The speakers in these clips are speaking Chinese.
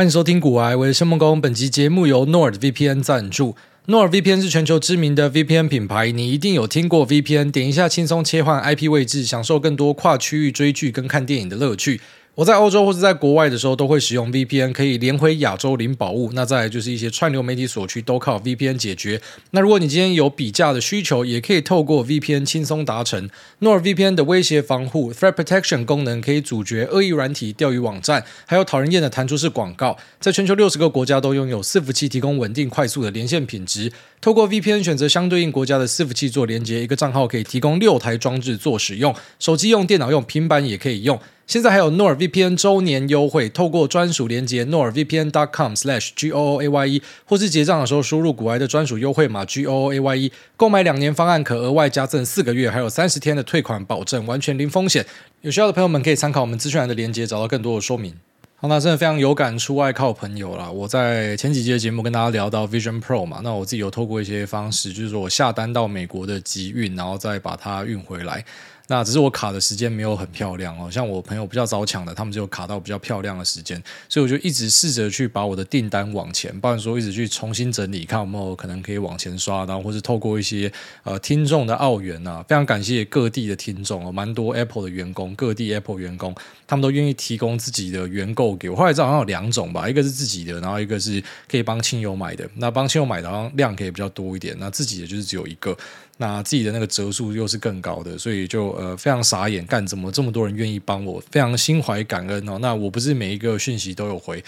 欢迎收听古癌，我是申梦工。本集节目由诺尔 VPN 赞助。诺尔 VPN 是全球知名的 VPN 品牌，你一定有听过 VPN。点一下，轻松切换 IP 位置，享受更多跨区域追剧跟看电影的乐趣。我在欧洲或者在国外的时候，都会使用 VPN，可以连回亚洲领宝物。那再来就是一些串流媒体所需都靠 VPN 解决。那如果你今天有比价的需求，也可以透过 VPN 轻松达成。NordVPN 的威胁防护 Threat Protection 功能可以阻绝恶意软体、钓鱼网站，还有讨人厌的弹出式广告。在全球六十个国家都拥有伺服器提供稳定快速的连线品质。透过 VPN 选择相对应国家的伺服器做连接，一个账号可以提供六台装置做使用，手机用、电脑用、平板也可以用。现在还有 NorVPN 周年优惠，透过专属连接 norvpn.com/goaye，或是结账的时候输入股外的专属优惠码 goaye，购买两年方案可额外加赠四个月，还有三十天的退款保证，完全零风险。有需要的朋友们可以参考我们资讯栏的连接，找到更多的说明。好，那真的非常有感，出外靠朋友啦。我在前几集的节目跟大家聊到 Vision Pro 嘛，那我自己有透过一些方式，就是说我下单到美国的集运，然后再把它运回来。那只是我卡的时间没有很漂亮哦，像我朋友比较早抢的，他们就卡到比较漂亮的时间，所以我就一直试着去把我的订单往前，不然说一直去重新整理，看有没有可能可以往前刷，然后或是透过一些呃听众的澳元啊，非常感谢各地的听众哦，蛮多 Apple 的员工，各地 Apple 员工，他们都愿意提供自己的原购给我。后来知好像有两种吧，一个是自己的，然后一个是可以帮亲友买的。那帮亲友买的好像量可以比较多一点，那自己的就是只有一个。那自己的那个折数又是更高的，所以就呃非常傻眼，干怎么这么多人愿意帮我，非常心怀感恩哦。那我不是每一个讯息都有回。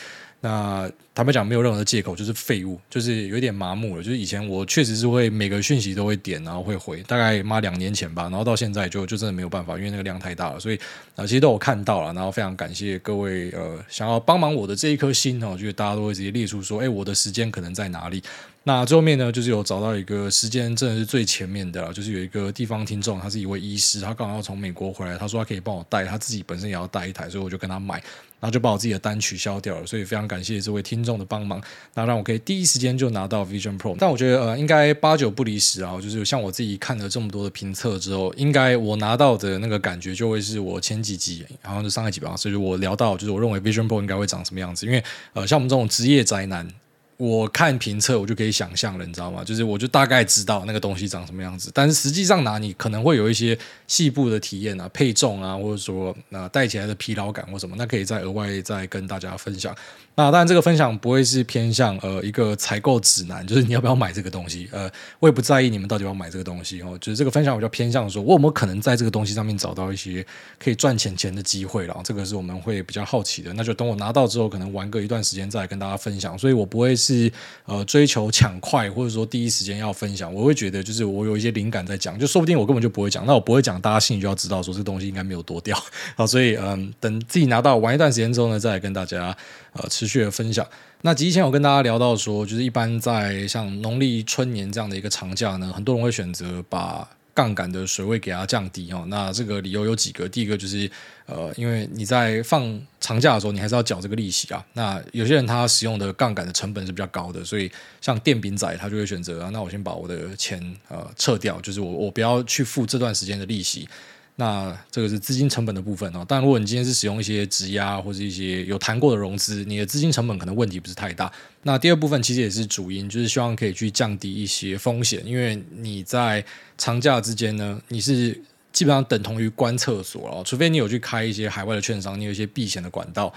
那坦白讲，没有任何的借口，就是废物，就是有点麻木了。就是以前我确实是会每个讯息都会点，然后会回，大概妈两年前吧，然后到现在就就真的没有办法，因为那个量太大了。所以啊，其实都有看到了，然后非常感谢各位呃想要帮忙我的这一颗心哦，就是大家都会直接列出说，哎，我的时间可能在哪里。那最后面呢，就是有找到一个时间真的是最前面的，就是有一个地方听众，他是一位医师，他刚好要从美国回来，他说他可以帮我带，他自己本身也要带一台，所以我就跟他买，然后就把我自己的单取消掉了，所以非常感谢这位听众的帮忙，那让我可以第一时间就拿到 Vision Pro。但我觉得呃，应该八九不离十啊，就是像我自己看了这么多的评测之后，应该我拿到的那个感觉就会是我前几集，好像是上一集吧，所以我聊到就是我认为 Vision Pro 应该会长什么样子，因为呃，像我们这种职业宅男。我看评测，我就可以想象了，你知道吗？就是我就大概知道那个东西长什么样子，但是实际上拿你可能会有一些细部的体验啊、配重啊，或者说那戴起来的疲劳感或什么，那可以再额外再跟大家分享。那当然，这个分享不会是偏向呃一个采购指南，就是你要不要买这个东西。呃，我也不在意你们到底要买这个东西哦。就是这个分享，我就偏向说，我有没有可能在这个东西上面找到一些可以赚钱钱的机会了？这个是我们会比较好奇的。那就等我拿到之后，可能玩个一段时间再来跟大家分享。所以我不会是呃追求抢快，或者说第一时间要分享。我会觉得就是我有一些灵感在讲，就说不定我根本就不会讲。那我不会讲，大家心里就要知道说这个东西应该没有多掉。好，所以嗯、等自己拿到玩一段时间之后呢，再来跟大家。呃，持续的分享。那之前我跟大家聊到说，就是一般在像农历春年这样的一个长假呢，很多人会选择把杠杆的水位给它降低哦。那这个理由有几个，第一个就是呃，因为你在放长假的时候，你还是要缴这个利息啊。那有些人他使用的杠杆的成本是比较高的，所以像电饼仔他就会选择啊，那我先把我的钱呃撤掉，就是我我不要去付这段时间的利息。那这个是资金成本的部分哦。但如果你今天是使用一些质押或者一些有谈过的融资，你的资金成本可能问题不是太大。那第二部分其实也是主因，就是希望可以去降低一些风险，因为你在长假之间呢，你是基本上等同于关厕所哦，除非你有去开一些海外的券商，你有一些避险的管道，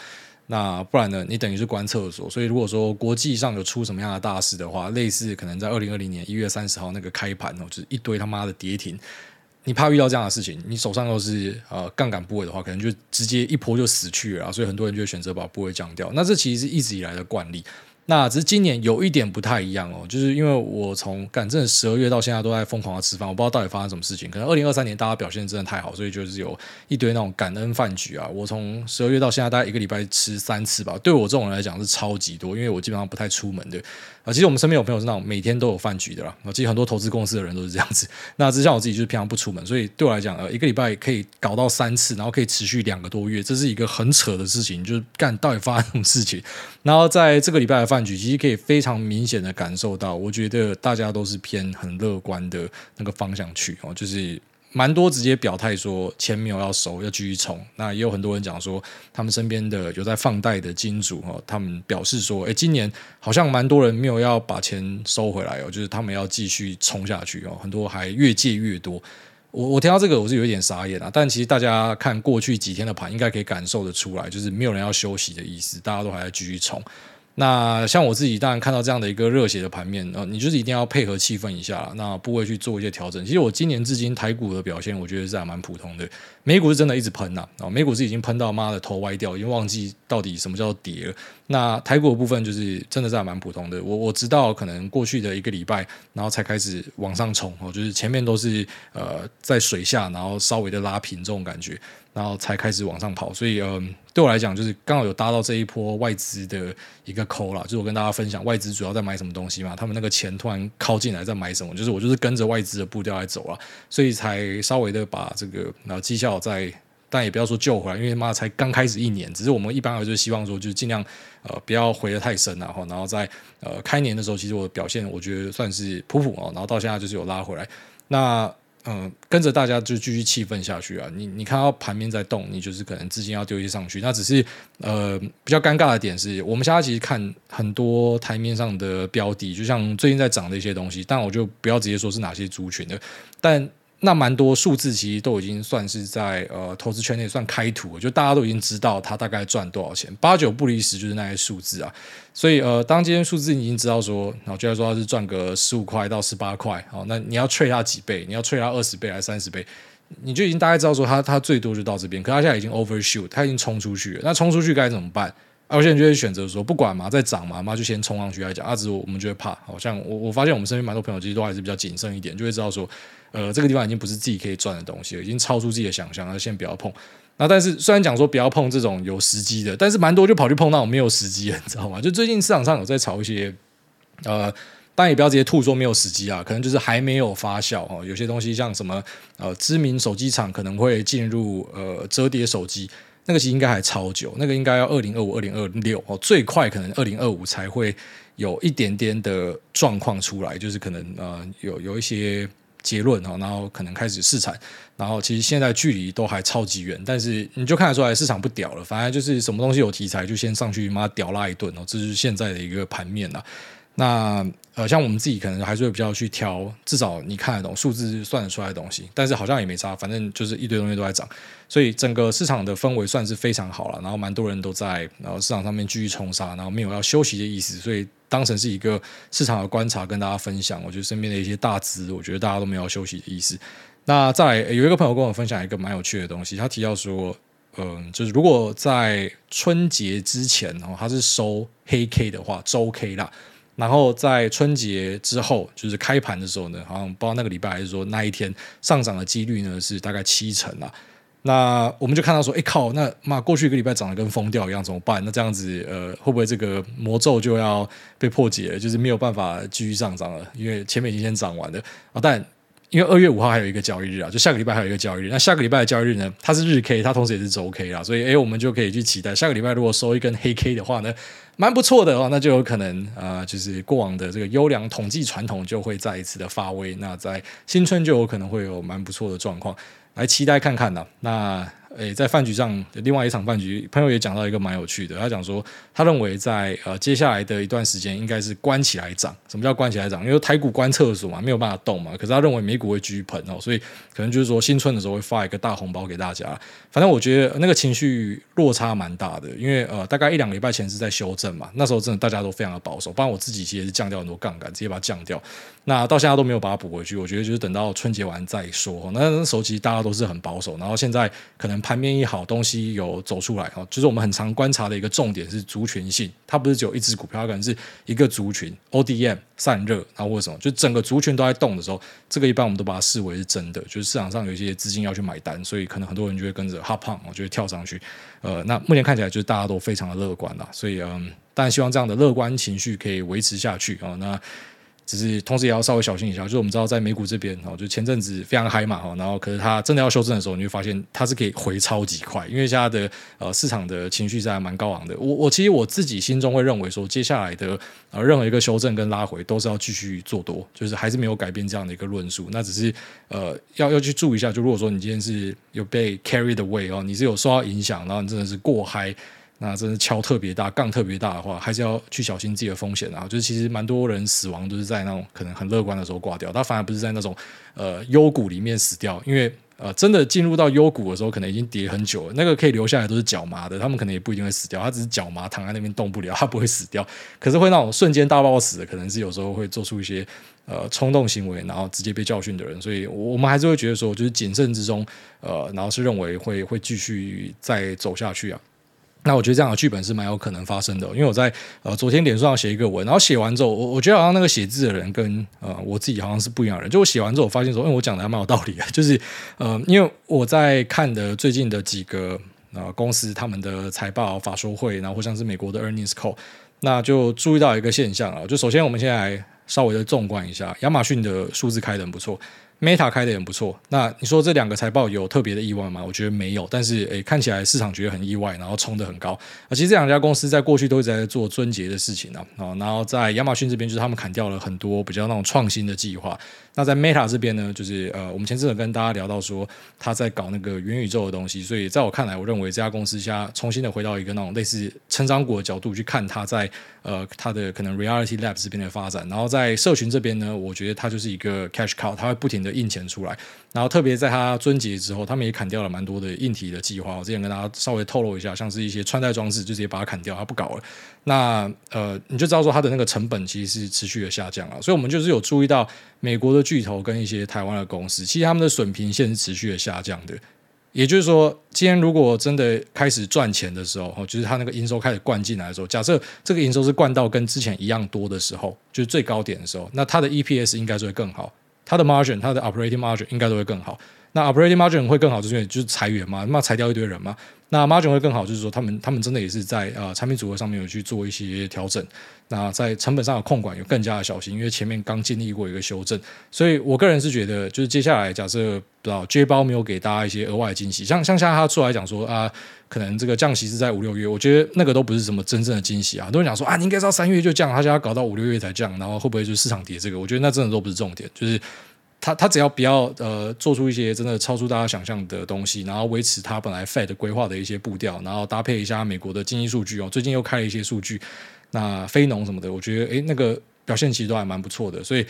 那不然呢，你等于是关厕所。所以如果说国际上有出什么样的大事的话，类似可能在二零二零年一月三十号那个开盘哦，就是一堆他妈的跌停。你怕遇到这样的事情，你手上又是呃杠杆部位的话，可能就直接一波就死去了，所以很多人就选择把部位降掉。那这其实是一直以来的惯例。那只是今年有一点不太一样哦，就是因为我从赶正十二月到现在都在疯狂的吃饭，我不知道到底发生什么事情。可能二零二三年大家表现真的太好，所以就是有一堆那种感恩饭局啊。我从十二月到现在大概一个礼拜吃三次吧，对我这种人来讲是超级多，因为我基本上不太出门的啊。其实我们身边有朋友是那种每天都有饭局的啦，其实很多投资公司的人都是这样子。那只像我自己就是平常不出门，所以对我来讲呃一个礼拜可以搞到三次，然后可以持续两个多月，这是一个很扯的事情。就是干到底发生什么事情？然后在这个礼拜的饭局，其实可以非常明显的感受到，我觉得大家都是偏很乐观的那个方向去哦，就是蛮多直接表态说钱没有要收，要继续冲。那也有很多人讲说，他们身边的有在放贷的金主哈，他们表示说，哎，今年好像蛮多人没有要把钱收回来哦，就是他们要继续冲下去哦，很多还越借越多。我我听到这个我是有一点傻眼啊，但其实大家看过去几天的盘，应该可以感受得出来，就是没有人要休息的意思，大家都还在继续冲。那像我自己，当然看到这样的一个热血的盘面，呃，你就是一定要配合气氛一下，那部位去做一些调整。其实我今年至今台股的表现，我觉得是还蛮普通的。美股是真的一直喷呐，啊，美股是已经喷到妈的头歪掉，已经忘记到底什么叫跌了。那台股的部分就是真的是还蛮普通的。我我直到可能过去的一个礼拜，然后才开始往上冲，哦，就是前面都是呃在水下，然后稍微的拉平这种感觉。然后才开始往上跑，所以嗯、对我来讲就是刚好有搭到这一波外资的一个扣啦，就是我跟大家分享外资主要在买什么东西嘛，他们那个钱突然靠进来在买什么，就是我就是跟着外资的步调来走了，所以才稍微的把这个然后绩效再，但也不要说救回来，因为妈才刚开始一年，只是我们一般来说希望说就是尽量呃不要回得太深然后然后在呃开年的时候，其实我的表现我觉得算是普普哦，然后到现在就是有拉回来，那。嗯，跟着大家就继续气氛下去啊！你你看到盘面在动，你就是可能资金要丢一些上去。那只是呃比较尴尬的点是，我们现在其实看很多台面上的标的，就像最近在涨的一些东西，但我就不要直接说是哪些族群的，但。那蛮多数字其实都已经算是在呃投资圈内算开图，就大家都已经知道它大概赚多少钱，八九不离十就是那些数字啊。所以呃，当今天数字你已经知道说，然后就来说它是赚个十五块到十八块，好，那你要吹它几倍？你要吹它二十倍还是三十倍？你就已经大概知道说它它最多就到这边，可它现在已经 overshoot，它已经冲出去了。那冲出去该怎么办？啊，我现在就会选择说，不管嘛，再涨嘛，嘛就先冲上去来讲。啊，只是我们就会怕，好像我我发现我们身边蛮多朋友其实都还是比较谨慎一点，就会知道说。呃，这个地方已经不是自己可以赚的东西了，已经超出自己的想象了。先不要碰。那但是虽然讲说不要碰这种有时机的，但是蛮多就跑去碰那种没有时机的，你知道吗？就最近市场上有在炒一些，呃，当然也不要直接吐说没有时机啊，可能就是还没有发酵哦。有些东西像什么呃，知名手机厂可能会进入呃折叠手机，那个其实应该还超久，那个应该要二零二五、二零二六哦，最快可能二零二五才会有一点点的状况出来，就是可能呃有有一些。结论哈，然后可能开始试产，然后其实现在距离都还超级远，但是你就看得出来市场不屌了，反正就是什么东西有题材就先上去妈屌拉一顿哦，这是现在的一个盘面了。那呃，像我们自己可能还是会比较去挑，至少你看得懂数字算得出来的东西，但是好像也没差，反正就是一堆东西都在涨，所以整个市场的氛围算是非常好了。然后蛮多人都在然后市场上面继续冲杀，然后没有要休息的意思，所以当成是一个市场的观察跟大家分享。我觉得身边的一些大资，我觉得大家都没有休息的意思。那再来有一个朋友跟我分享一个蛮有趣的东西，他提到说，嗯、呃，就是如果在春节之前哦，他是收黑 K 的话，周 K 啦。然后在春节之后，就是开盘的时候呢，好像不知道那个礼拜还是说那一天上涨的几率呢是大概七成啊。那我们就看到说，哎靠，那妈过去一个礼拜涨得跟疯掉一样，怎么办？那这样子呃，会不会这个魔咒就要被破解？就是没有办法继续上涨了，因为前面已经先涨完了啊。但因为二月五号还有一个交易日啊，就下个礼拜还有一个交易日。那下个礼拜的交易日呢，它是日 K，它同时也是周 K 啊，所以哎，我们就可以去期待下个礼拜如果收一根黑 K 的话呢，蛮不错的哦。那就有可能啊、就是过往的这个优良统计传统就会再一次的发威。那在新春就有可能会有蛮不错的状况，来期待看看呢。那。诶，在饭局上，另外一场饭局，朋友也讲到一个蛮有趣的。他讲说，他认为在呃接下来的一段时间，应该是关起来涨。什么叫关起来涨？因为台股关厕所嘛，没有办法动嘛。可是他认为美股会继续喷哦，所以可能就是说新春的时候会发一个大红包给大家。反正我觉得那个情绪落差蛮大的，因为呃大概一两个礼拜前是在修正嘛，那时候真的大家都非常的保守。不然我自己其实是降掉很多杠杆，直接把它降掉。那到现在都没有把它补回去。我觉得就是等到春节完再说。那那时候其实大家都是很保守，然后现在可能盘面一好，东西有走出来哈，就是我们很常观察的一个重点是族群性，它不是只有一只股票，它可能是一个族群，ODM 散热，然后或者什么，就整个族群都在动的时候，这个一般我们都把它视为是真的，就是市场上有一些资金要去买单，所以可能很多人就会跟着 hop on，我就会跳上去。呃，那目前看起来就是大家都非常的乐观啦，所以嗯，但希望这样的乐观情绪可以维持下去啊。那只是同时也要稍微小心一下，就是我们知道在美股这边哦，就前阵子非常嗨嘛哈，然后可是它真的要修正的时候，你会发现它是可以回超级快，因为现在的呃市场的情绪在蛮高昂的。我我其实我自己心中会认为说，接下来的呃任何一个修正跟拉回都是要继续做多，就是还是没有改变这样的一个论述。那只是呃要要去注意一下，就如果说你今天是有被 carry 的 way 哦，你是有受到影响，然后你真的是过嗨。那真的敲特别大，杠特别大的话，还是要去小心自己的风险啊。就是其实蛮多人死亡都是在那种可能很乐观的时候挂掉，他反而不是在那种呃幽谷里面死掉，因为呃真的进入到幽谷的时候，可能已经跌很久了。那个可以留下来都是脚麻的，他们可能也不一定会死掉，他只是脚麻躺在那边动不了，他不会死掉。可是会那种瞬间大爆死的，可能是有时候会做出一些呃冲动行为，然后直接被教训的人。所以我们还是会觉得说，就是谨慎之中，呃，然后是认为会会继续再走下去啊。那我觉得这样的剧本是蛮有可能发生的，因为我在呃昨天脸书上写一个文，然后写完之后，我我觉得好像那个写字的人跟呃我自己好像是不一样的人。就我写完之后，我发现说，因为我讲的还蛮有道理的，就是呃，因为我在看的最近的几个呃公司他们的财报、法说会，然后或像是美国的 earnings call，那就注意到一个现象啊，就首先我们现在稍微的纵观一下，亚马逊的数字开得很不错。Meta 开的也不错，那你说这两个财报有特别的意外吗？我觉得没有，但是诶，看起来市场觉得很意外，然后冲得很高。啊，其实这两家公司在过去都一直在做撙节的事情啊，然后在亚马逊这边就是他们砍掉了很多比较那种创新的计划。那在 Meta 这边呢，就是呃，我们前阵子跟大家聊到说他在搞那个元宇宙的东西，所以在我看来，我认为这家公司现在重新的回到一个那种类似成长股的角度去看它在呃它的可能 Reality Lab 这边的发展。然后在社群这边呢，我觉得它就是一个 cash cow，它会不停的印钱出来。然后特别在它春节之后，他们也砍掉了蛮多的硬体的计划。我之前跟大家稍微透露一下，像是一些穿戴装置，就直接把它砍掉，它不搞了。那呃，你就知道说它的那个成本其实是持续的下降啊，所以我们就是有注意到美国的巨头跟一些台湾的公司，其实他们的损平线是持续的下降的。也就是说，今天如果真的开始赚钱的时候，哦，就是它那个营收开始灌进来的时候，假设这个营收是灌到跟之前一样多的时候，就是最高点的时候，那它的 EPS 应该就会更好，它的 margin，它的 operating margin 应该都会更好。那 operating margin 会更好，就是就是裁员嘛，那裁掉一堆人嘛。那 margin 会更好，就是说他们他们真的也是在呃产品组合上面有去做一些调整。那在成本上的控管有更加的小心，因为前面刚经历过一个修正。所以我个人是觉得，就是接下来假设不知道 J 包没有给大家一些额外的惊喜，像像现在他出来讲说啊，可能这个降息是在五六月，我觉得那个都不是什么真正的惊喜啊。很多人讲说啊，你应该知道三月就降，他现在搞到五六月才降，然后会不会就市场跌这个？我觉得那真的都不是重点，就是。他他只要不要呃做出一些真的超出大家想象的东西，然后维持他本来 Fed 规划的一些步调，然后搭配一下美国的经济数据哦，最近又开了一些数据，那非农什么的，我觉得诶那个表现其实都还蛮不错的。所以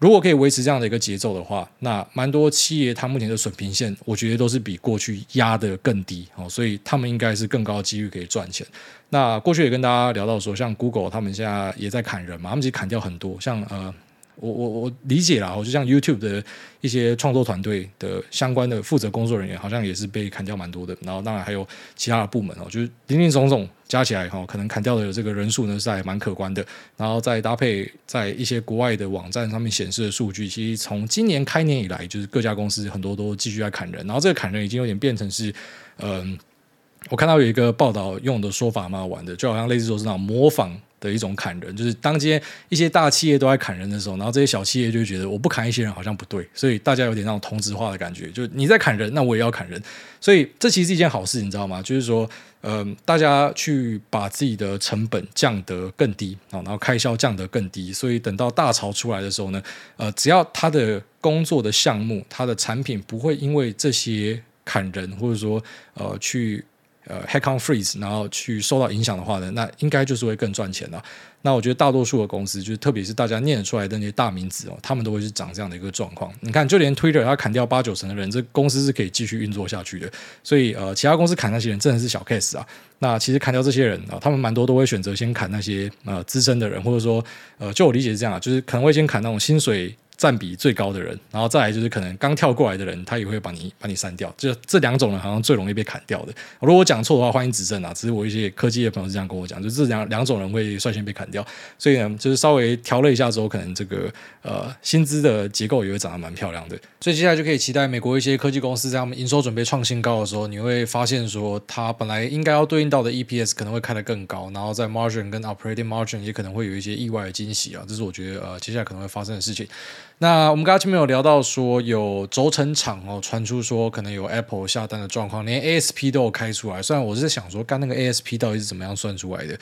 如果可以维持这样的一个节奏的话，那蛮多企业它目前的损平线，我觉得都是比过去压得更低哦，所以他们应该是更高的几率可以赚钱。那过去也跟大家聊到说，像 Google 他们现在也在砍人嘛，他们其实砍掉很多，像呃。我我我理解啦，我就像 YouTube 的一些创作团队的相关的负责工作人员，好像也是被砍掉蛮多的。然后当然还有其他的部门哦，就是林林总总加起来哈，可能砍掉的这个人数呢是还蛮可观的。然后再搭配在一些国外的网站上面显示的数据，其实从今年开年以来，就是各家公司很多都继续在砍人。然后这个砍人已经有点变成是，嗯，我看到有一个报道用的说法蛮好玩的，就好像类似说是那种模仿。的一种砍人，就是当今天一些大企业都在砍人的时候，然后这些小企业就觉得我不砍一些人好像不对，所以大家有点那种同质化的感觉，就是你在砍人，那我也要砍人，所以这其实是一件好事，你知道吗？就是说，嗯、呃，大家去把自己的成本降得更低啊，然后开销降得更低，所以等到大潮出来的时候呢，呃，只要他的工作的项目、他的产品不会因为这些砍人或者说呃去。呃，hack on freeze，然后去受到影响的话呢，那应该就是会更赚钱了。那我觉得大多数的公司，就是特别是大家念出来的那些大名字哦，他们都会是长这样的一个状况。你看，就连 Twitter 它砍掉八九成的人，这公司是可以继续运作下去的。所以呃，其他公司砍那些人真的是小 case 啊。那其实砍掉这些人啊，他们蛮多都会选择先砍那些呃资深的人，或者说呃，就我理解是这样啊，就是可能会先砍那种薪水。占比最高的人，然后再来就是可能刚跳过来的人，他也会把你把你删掉。就这两种人好像最容易被砍掉的。如果我讲错的话，欢迎指正啊！只是我一些科技的朋友是这样跟我讲，就这两两种人会率先被砍掉。所以呢，就是稍微调了一下之后，可能这个呃薪资的结构也会长得蛮漂亮的。所以接下来就可以期待美国一些科技公司在他们营收准备创新高的时候，你会发现说，它本来应该要对应到的 EPS 可能会开得更高，然后在 margin 跟 operating margin 也可能会有一些意外的惊喜啊！这是我觉得呃接下来可能会发生的事情。那我们刚刚前面有聊到说，有轴承厂哦传出说可能有 Apple 下单的状况，连 ASP 都有开出来。虽然我是在想说，刚那个 ASP 到底是怎么样算出来的？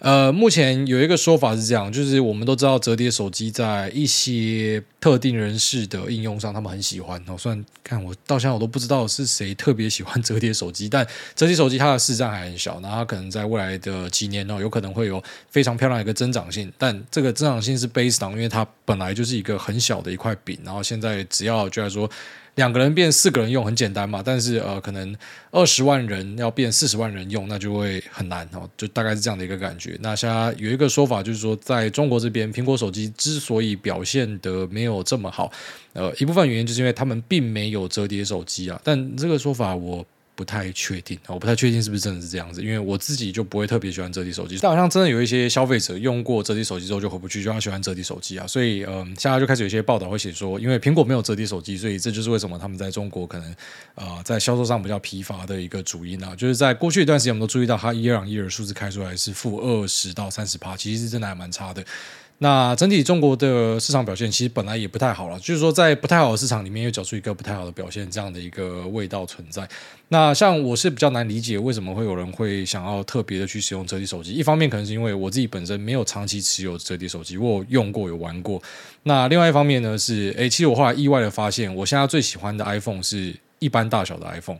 呃，目前有一个说法是这样，就是我们都知道折叠手机在一些特定人士的应用上，他们很喜欢哦。虽然看我到现在我都不知道是谁特别喜欢折叠手机，但折叠手机它的市占还很小，那它可能在未来的几年哦，有可能会有非常漂亮的一个增长性。但这个增长性是 based on，因为它本来就是一个很小。的一块饼，然后现在只要就来说两个人变四个人用很简单嘛，但是呃可能二十万人要变四十万人用，那就会很难哦，就大概是这样的一个感觉。那现在有一个说法就是说，在中国这边，苹果手机之所以表现得没有这么好，呃一部分原因就是因为他们并没有折叠手机啊，但这个说法我。不太确定，我不太确定是不是真的是这样子，因为我自己就不会特别喜欢折叠手机，但好像真的有一些消费者用过折叠手机之后就回不去，就很喜欢折叠手机啊，所以嗯，现在就开始有一些报道会写说，因为苹果没有折叠手机，所以这就是为什么他们在中国可能呃在销售上比较疲乏的一个主因啊，就是在过去一段时间我们都注意到它 year on year 数字开出来是负二十到三十趴，其实是真的还蛮差的。那整体中国的市场表现其实本来也不太好了，就是说在不太好的市场里面又找出一个不太好的表现，这样的一个味道存在。那像我是比较难理解为什么会有人会想要特别的去使用折叠手机，一方面可能是因为我自己本身没有长期持有折叠手机，我有用过有玩过。那另外一方面呢是，诶，其实我后来意外的发现，我现在最喜欢的 iPhone 是一般大小的 iPhone，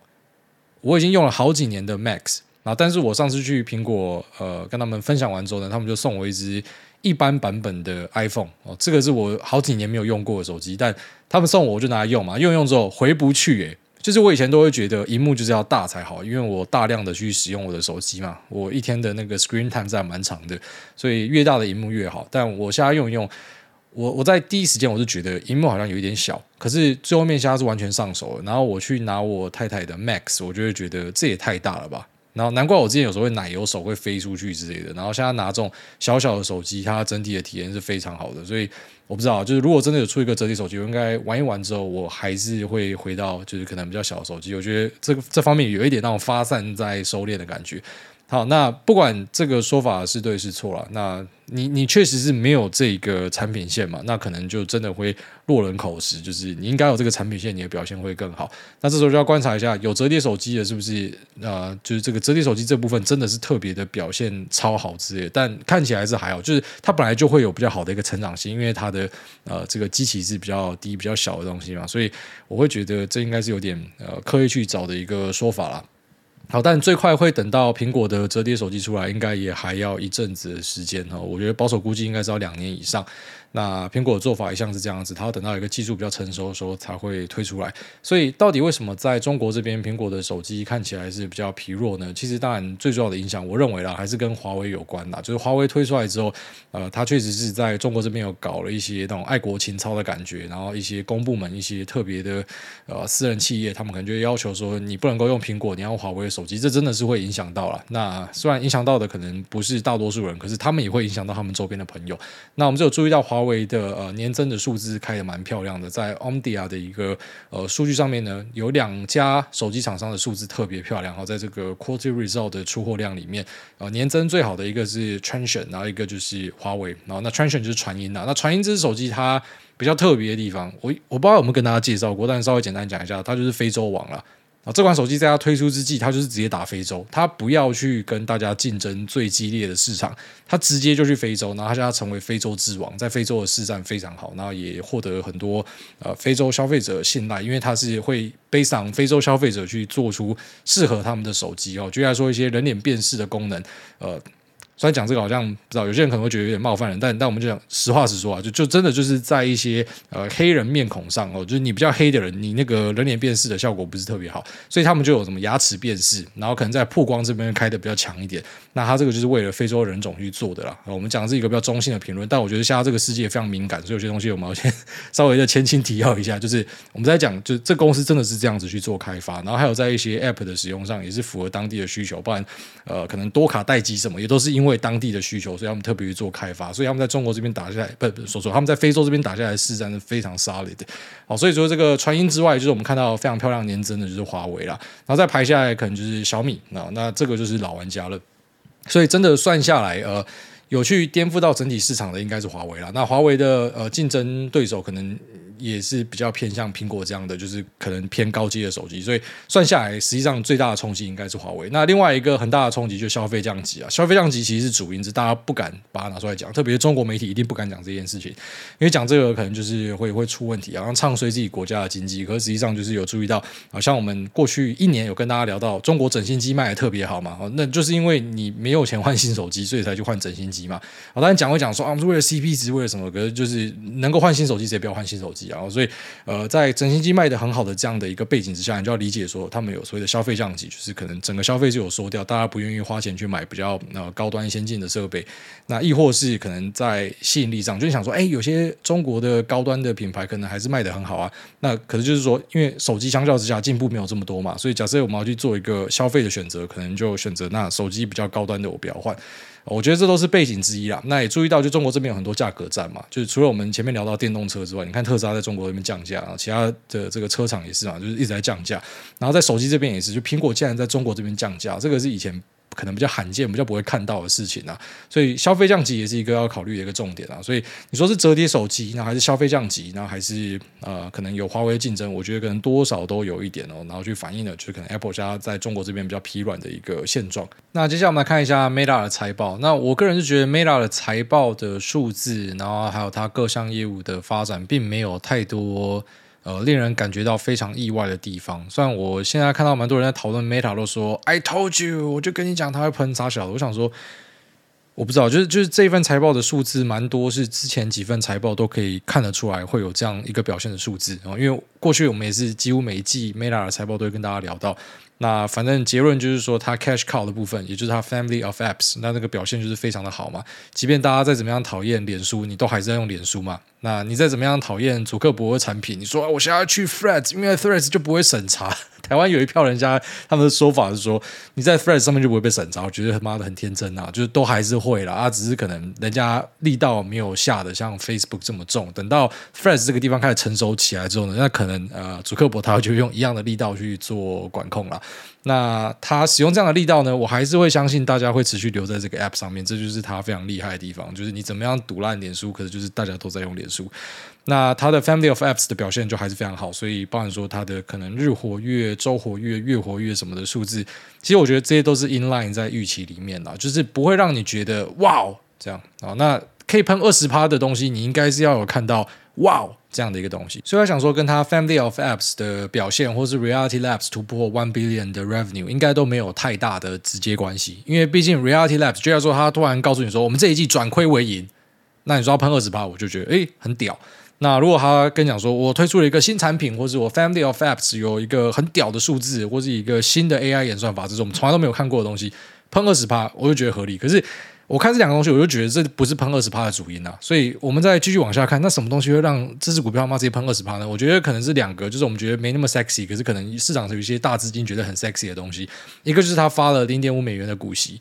我已经用了好几年的 Max，那但是我上次去苹果呃跟他们分享完之后呢，他们就送我一支。一般版本的 iPhone 哦，这个是我好几年没有用过的手机，但他们送我，我就拿来用嘛，用用之后回不去诶，就是我以前都会觉得荧幕就是要大才好，因为我大量的去使用我的手机嘛，我一天的那个 Screen Time 是蛮长的，所以越大的荧幕越好。但我现在用一用，我我在第一时间我是觉得荧幕好像有一点小，可是最后面现在是完全上手了。然后我去拿我太太的 Max，我就会觉得这也太大了吧。然后难怪我之前有时候会奶油手会飞出去之类的，然后现在拿这种小小的手机，它整体的体验是非常好的，所以我不知道，就是如果真的有出一个折叠手机，我应该玩一玩之后，我还是会回到就是可能比较小的手机，我觉得这个这方面有一点那种发散在收敛的感觉。好，那不管这个说法是对是错了，那你你确实是没有这个产品线嘛？那可能就真的会落人口实，就是你应该有这个产品线，你的表现会更好。那这时候就要观察一下，有折叠手机的是不是呃，就是这个折叠手机这部分真的是特别的表现超好之类，但看起来是还好，就是它本来就会有比较好的一个成长性，因为它的呃这个机器是比较低、比较小的东西嘛，所以我会觉得这应该是有点呃刻意去找的一个说法啦。好，但最快会等到苹果的折叠手机出来，应该也还要一阵子的时间哈。我觉得保守估计应该是要两年以上。那苹果的做法一向是这样子，它要等到一个技术比较成熟的时候才会推出来。所以，到底为什么在中国这边苹果的手机看起来是比较疲弱呢？其实，当然最重要的影响，我认为啦，还是跟华为有关啦。就是华为推出来之后，呃，它确实是在中国这边有搞了一些那种爱国情操的感觉，然后一些公部门、一些特别的呃私人企业，他们可能就要求说，你不能够用苹果，你要用华为的手机，这真的是会影响到了。那虽然影响到的可能不是大多数人，可是他们也会影响到他们周边的朋友。那我们就有注意到华华为的呃。年增的数字开得蛮漂亮的，在 Omdia 的一个呃数据上面呢，有两家手机厂商的数字特别漂亮。好，在这个 Quarterly Result 的出货量里面，呃，年增最好的一个是 Transion，然后一个就是华为。然后那 Transion 就是传音的。那传音这支手机它比较特别的地方，我我不知道有没有跟大家介绍过，但是稍微简单讲一下，它就是非洲王了。啊，这款手机在它推出之际，它就是直接打非洲，它不要去跟大家竞争最激烈的市场，它直接就去非洲，然后它现在成为非洲之王，在非洲的市占非常好，然后也获得很多呃非洲消费者信赖，因为它是会背上非洲消费者去做出适合他们的手机哦，就来说一些人脸辨识的功能，呃。虽然讲这个好像不知道，有些人可能会觉得有点冒犯人，但但我们就讲实话实说啊，就就真的就是在一些呃黑人面孔上哦，就是你比较黑的人，你那个人脸辨识的效果不是特别好，所以他们就有什么牙齿辨识，然后可能在曝光这边开的比较强一点。那他这个就是为了非洲人种去做的啦。我们讲是一个比较中性的评论，但我觉得现在这个世界非常敏感，所以有些东西我们要先 稍微的前情提要一下，就是我们在讲，就这公司真的是这样子去做开发，然后还有在一些 App 的使用上也是符合当地的需求，不然呃可能多卡待机什么也都是因为为当地的需求。所以他们特别去做开发，所以他们在中国这边打下来，不不说错，他们在非洲这边打下来的市占是非常 solid 的。好，所以说这个传音之外，就是我们看到非常漂亮年增的，就是华为啦，然后再排下来可能就是小米啊，那这个就是老玩家了。所以真的算下来，呃，有去颠覆到整体市场的应该是华为啦。那华为的呃竞争对手可能。也是比较偏向苹果这样的，就是可能偏高阶的手机，所以算下来，实际上最大的冲击应该是华为。那另外一个很大的冲击就消费降级啊，消费降级其实是主因，是大家不敢把它拿出来讲，特别是中国媒体一定不敢讲这件事情，因为讲这个可能就是会会出问题，然后唱衰自己国家的经济。可是实际上就是有注意到，好像我们过去一年有跟大家聊到，中国整新机卖的特别好嘛，那就是因为你没有钱换新手机，所以才去换整新机嘛。啊，当然讲会讲说啊，我们是为了 CP 值，为了什么？可是就是能够换新手机，谁不要换新手机啊？所以。呃，在整新机卖得很好的这样的一个背景之下，你就要理解说，他们有所谓的消费降级，就是可能整个消费就有缩掉，大家不愿意花钱去买比较呃高端先进的设备。那亦或是可能在吸引力上，就是想说，哎，有些中国的高端的品牌可能还是卖得很好啊。那可能就是说，因为手机相较之下进步没有这么多嘛，所以假设我们要去做一个消费的选择，可能就选择那手机比较高端的我不要换。我觉得这都是背景之一啦。那也注意到，就中国这边有很多价格战嘛，就是除了我们前面聊到电动车之外，你看特斯拉在中国这边降价啊，其他的这个车厂也是啊，就是一直在降价。然后在手机这边也是，就苹果竟然在中国这边降价，这个是以前。可能比较罕见，比较不会看到的事情啊，所以消费降级也是一个要考虑的一个重点啊。所以你说是折叠手机，那还是消费降级，那还是呃，可能有华为的竞争，我觉得可能多少都有一点哦。然后去反映了，就是可能 Apple 家在中国这边比较疲软的一个现状。那接下来我们来看一下 Meta 的财报。那我个人是觉得 Meta 的财报的数字，然后还有它各项业务的发展，并没有太多。呃，令人感觉到非常意外的地方。虽然我现在看到蛮多人在讨论 Meta，都说 I told you，我就跟你讲，他会喷啥小的。我想说，我不知道，就是就是这份财报的数字蛮多，是之前几份财报都可以看得出来会有这样一个表现的数字。因为过去我们也是几乎每一季 Meta 的财报都会跟大家聊到。那反正结论就是说，它 Cash Cow 的部分，也就是它 Family of Apps，那那个表现就是非常的好嘛。即便大家再怎么样讨厌脸书，你都还是在用脸书嘛。那你再怎么样讨厌祖克伯的产品，你说我现在要去 Threads，因为 Threads 就不会审查。台湾有一票人家，他们的说法是说，你在 Threads 上面就不会被审查。我觉得他妈的很天真啊，就是都还是会啦，啊，只是可能人家力道没有下的像 Facebook 这么重。等到 Threads 这个地方开始成熟起来之后呢，那可能呃，主客博他就用一样的力道去做管控了。那他使用这样的力道呢，我还是会相信大家会持续留在这个 App 上面，这就是他非常厉害的地方。就是你怎么样堵烂脸书，可是就是大家都在用脸书。那它的 Family of Apps 的表现就还是非常好，所以包含说它的可能日活跃、周活跃、月活跃什么的数字，其实我觉得这些都是 in line 在预期里面的，就是不会让你觉得哇哦这样啊。那可以喷二十趴的东西，你应该是要有看到哇哦这样的一个东西。所以我想说，跟它 Family of Apps 的表现，或是 Reality Labs 突破 one billion 的 revenue，应该都没有太大的直接关系，因为毕竟 Reality Labs 就要说它突然告诉你说，我们这一季转亏为盈，那你说要喷二十趴，我就觉得诶很屌。那如果他跟你讲说，我推出了一个新产品，或是我 Family of Apps 有一个很屌的数字，或是一个新的 AI 演算法，这种我们从来都没有看过的东西，喷二十趴，我就觉得合理。可是我看这两个东西，我就觉得这不是喷二十趴的主因啊。所以我们再继续往下看，那什么东西会让这只股票妈直接喷二十趴呢？我觉得可能是两个，就是我们觉得没那么 sexy，可是可能市场上有一些大资金觉得很 sexy 的东西。一个就是他发了零点五美元的股息。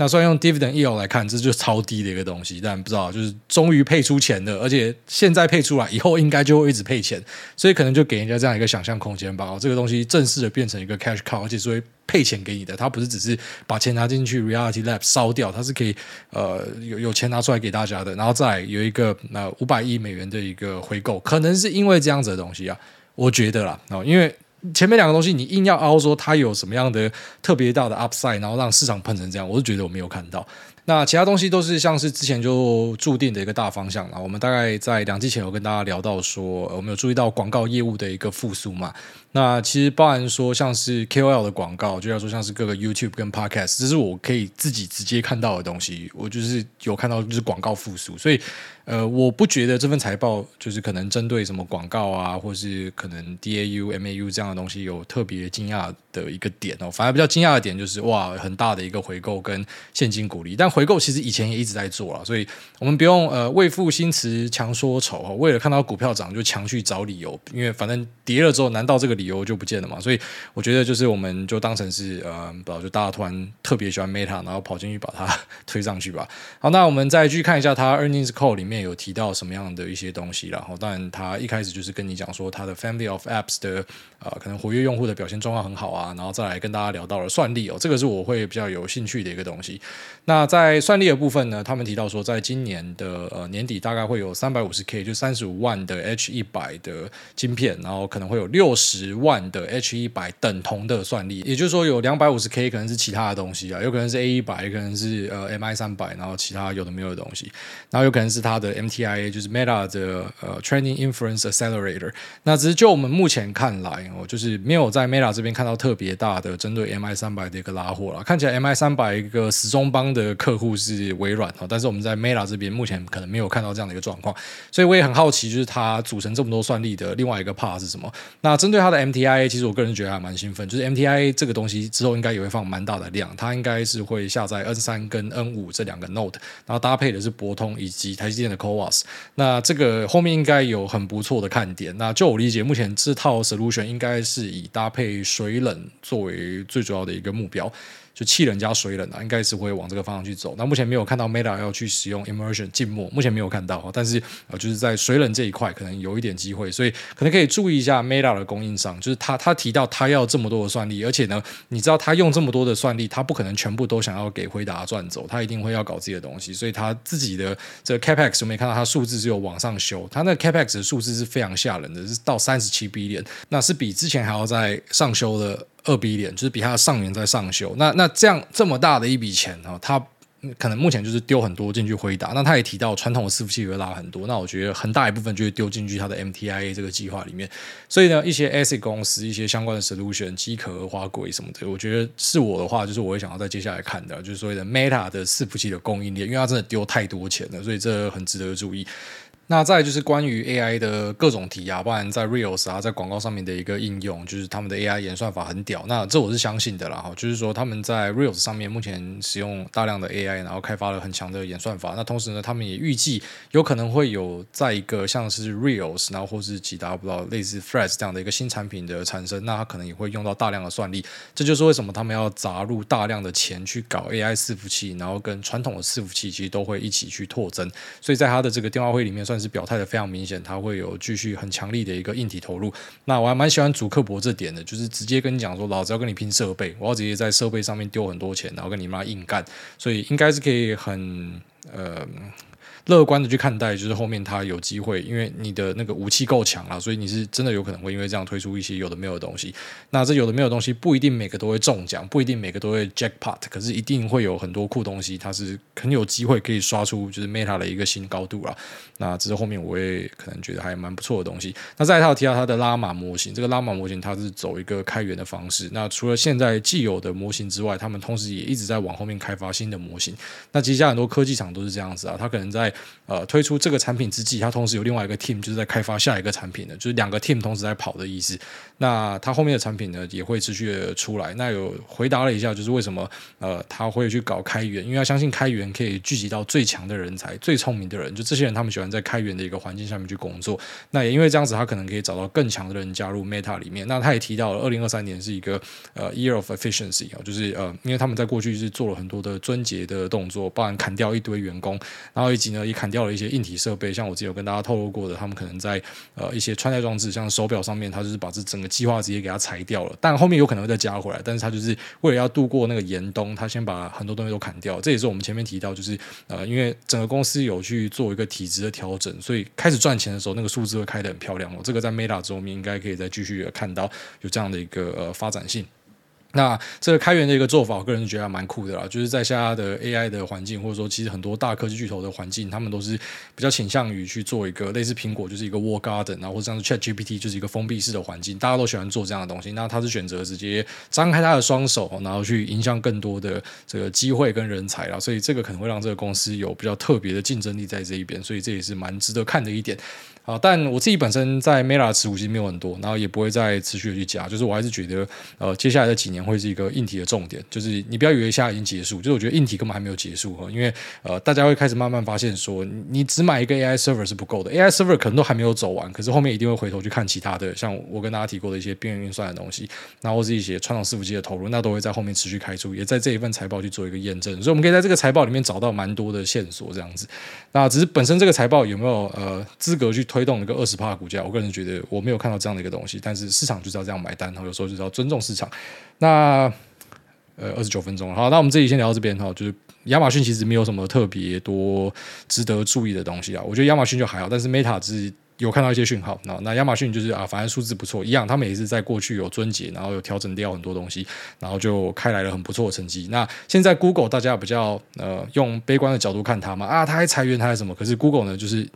那虽然用 dividend yield 来看，这就是超低的一个东西，但不知道就是终于配出钱了，而且现在配出来，以后应该就会一直配钱，所以可能就给人家这样一个想象空间吧。这个东西正式的变成一个 cash cow，而且是会配钱给你的，它不是只是把钱拿进去 reality lab 烧掉，它是可以呃有有钱拿出来给大家的，然后再有一个那五百亿美元的一个回购，可能是因为这样子的东西啊，我觉得啦，哦，因为。前面两个东西，你硬要凹说它有什么样的特别大的 upside，然后让市场喷成这样，我是觉得我没有看到。那其他东西都是像是之前就注定的一个大方向了。我们大概在两季前有跟大家聊到说，我们有注意到广告业务的一个复苏嘛。那其实包含说像是 KOL 的广告，就要说像是各个 YouTube 跟 Podcast，这是我可以自己直接看到的东西。我就是有看到就是广告复苏，所以。呃，我不觉得这份财报就是可能针对什么广告啊，或是可能 DAU、MAU 这样的东西有特别惊讶的一个点哦。反而比较惊讶的点就是哇，很大的一个回购跟现金鼓励。但回购其实以前也一直在做了，所以我们不用呃为赋新词强说愁哦。为了看到股票涨就强去找理由，因为反正跌了之后，难道这个理由就不见了嘛？所以我觉得就是我们就当成是呃，不知道就大家突然特别喜欢 Meta，然后跑进去把它推上去吧。好，那我们再去看一下它 Earnings Call 里面。有提到什么样的一些东西，然后当然他一开始就是跟你讲说他的 Family of Apps 的呃可能活跃用户的表现状况很好啊，然后再来跟大家聊到了算力哦，这个是我会比较有兴趣的一个东西。那在算力的部分呢，他们提到说在今年的呃年底大概会有三百五十 K 就三十五万的 H 一百的晶片，然后可能会有六十万的 H 一百等同的算力，也就是说有两百五十 K 可能是其他的东西啊，有可能是 A 一百，有可能是呃 MI 三百，然后其他有的没有的东西，然后有可能是它的。MTIA 就是 Meta 的呃 Training Inference Accelerator，那只是就我们目前看来哦，就是没有在 Meta 这边看到特别大的针对 MI 三百的一个拉货了。看起来 MI 三百一个时钟帮的客户是微软哦，但是我们在 Meta 这边目前可能没有看到这样的一个状况，所以我也很好奇，就是它组成这么多算力的另外一个 part 是什么？那针对它的 MTI 其实我个人觉得还蛮兴奋，就是 MTI 这个东西之后应该也会放蛮大的量，它应该是会下载 N 三跟 N 五这两个 Node，然后搭配的是博通以及台积电的 CoWoS。那这个后面应该有很不错的看点。那就我理解，目前这套 solution 应该是以搭配水冷作为最主要的一个目标。就气冷加水冷啊，应该是会往这个方向去走。那目前没有看到 Meta 要去使用 immersion 静默，目前没有看到。但是呃，就是在水冷这一块可能有一点机会，所以可能可以注意一下 Meta 的供应商。就是他他提到他要这么多的算力，而且呢，你知道他用这么多的算力，他不可能全部都想要给辉达赚走，他一定会要搞自己的东西。所以他自己的这个 Capex 我没看到他数字只有往上修，他那个 Capex 的数字是非常吓人的，是到三十七 B 点那是比之前还要再上修的。二 B 点就是比它的上缘在上修，那那这样这么大的一笔钱哈，它可能目前就是丢很多进去回答。那他也提到传统的伺服器会拉很多，那我觉得很大一部分就会丢进去他的 MTIA 这个计划里面。所以呢，一些 ASIC 公司、一些相关的 solution、机壳、花轨什么的，我觉得是我的话，就是我会想要在接下来看的，就是所谓的 Meta 的伺服器的供应链，因为它真的丢太多钱了，所以这很值得注意。那再就是关于 AI 的各种题啊，不然在 Reels 啊，在广告上面的一个应用，就是他们的 AI 演算法很屌。那这我是相信的啦，哈，就是说他们在 Reels 上面目前使用大量的 AI，然后开发了很强的演算法。那同时呢，他们也预计有可能会有在一个像是 Reels，然后或是其他不知道类似 Threads 这样的一个新产品的产生，那它可能也会用到大量的算力。这就是为什么他们要砸入大量的钱去搞 AI 伺服器，然后跟传统的伺服器其实都会一起去拓增。所以在他的这个电话会里面算。是表态的非常明显，他会有继续很强力的一个硬体投入。那我还蛮喜欢主客薄这点的，就是直接跟你讲说，老子要跟你拼设备，我要直接在设备上面丢很多钱，然后跟你妈硬干。所以应该是可以很呃。乐观的去看待，就是后面它有机会，因为你的那个武器够强了，所以你是真的有可能会因为这样推出一些有的没有的东西。那这有的没有的东西不一定每个都会中奖，不一定每个都会 jackpot，可是一定会有很多酷东西，它是很有机会可以刷出就是 Meta 的一个新高度了。那这是后面我也可能觉得还蛮不错的东西。那再来，他有提到它的拉玛模型，这个拉玛模型它是走一个开源的方式。那除了现在既有的模型之外，他们同时也一直在往后面开发新的模型。那其实很多科技厂都是这样子啊，他可能在呃推出这个产品之际，他同时有另外一个 team 就是在开发下一个产品的，就是两个 team 同时在跑的意思。那他后面的产品呢也会持续的出来。那有回答了一下，就是为什么呃他会去搞开源，因为他相信开源可以聚集到最强的人才、最聪明的人，就这些人他们喜欢在开源的一个环境下面去工作。那也因为这样子，他可能可以找到更强的人加入 Meta 里面。那他也提到了，二零二三年是一个呃 year of efficiency 啊，就是呃因为他们在过去是做了很多的撙节的动作，包含砍掉一堆员工，然后以及呢也砍掉了一些硬体设备，像我之前有跟大家透露过的，他们可能在呃一些穿戴装置，像手表上面，他就是把这整个计划直接给它裁掉了。但后面有可能会再加回来，但是他就是为了要度过那个严冬，他先把很多东西都砍掉。这也是我们前面提到，就是呃因为整个公司有去做一个体制的调整，所以开始赚钱的时候，那个数字会开得很漂亮哦。这个在 Meta 之后面应该可以再继续看到有这样的一个呃发展性。那这个开源的一个做法，我个人觉得还蛮酷的啦。就是在现在的 AI 的环境，或者说其实很多大科技巨头的环境，他们都是比较倾向于去做一个类似苹果就是一个 w a r Garden 然后，或者像是 ChatGPT 就是一个封闭式的环境，大家都喜欢做这样的东西。那他是选择直接张开他的双手，然后去影响更多的这个机会跟人才啦。所以这个可能会让这个公司有比较特别的竞争力在这一边，所以这也是蛮值得看的一点。啊，但我自己本身在 Meta 持股其实没有很多，然后也不会再持续的去加，就是我还是觉得，呃，接下来的几年会是一个硬体的重点，就是你不要以为现在已经结束，就是我觉得硬体根本还没有结束哈，因为呃，大家会开始慢慢发现说，你只买一个 AI server 是不够的，AI server 可能都还没有走完，可是后面一定会回头去看其他的，像我跟大家提过的一些边缘运算的东西，然后是一些传统伺服器的投入，那都会在后面持续开出，也在这一份财报去做一个验证，所以我们可以在这个财报里面找到蛮多的线索，这样子。那只是本身这个财报有没有呃资格去推动一个二十趴？股价，我个人觉得我没有看到这样的一个东西，但是市场就是要这样买单，然后有时候就是要尊重市场。那呃，二十九分钟，好，那我们这里先聊到这边哈，就是亚马逊其实没有什么特别多值得注意的东西啊，我觉得亚马逊就还好，但是 Meta 只是有看到一些讯号，那那亚马逊就是啊，反正数字不错，一样，他们也是在过去有樽节，然后有调整掉很多东西，然后就开来了很不错的成绩。那现在 Google 大家比较呃用悲观的角度看它嘛，啊，它还裁员，它还什么？可是 Google 呢，就是。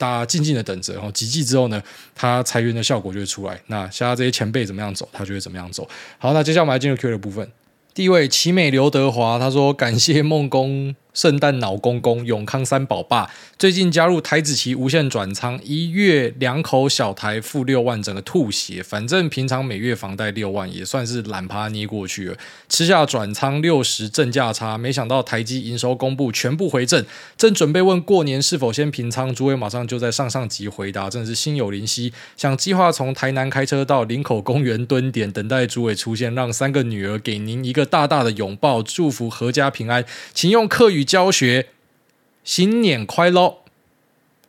大家静静的等着，然后几季之后呢，他裁员的效果就会出来。那其他这些前辈怎么样走，他就会怎么样走。好，那接下来我们来进入 Q 的部分。第一位奇美刘德华，他说感谢梦工。圣诞老公公永康三宝爸最近加入台子旗无限转仓，一月两口小台付六万，整个吐血。反正平常每月房贷六万，也算是懒趴捏过去了。吃下转仓六十正价差，没想到台积营收公布全部回正，正准备问过年是否先平仓，诸位马上就在上上集回答，真的是心有灵犀。想计划从台南开车到林口公园蹲点，等待诸位出现，让三个女儿给您一个大大的拥抱，祝福阖家平安，请用客语。教学新年快乐，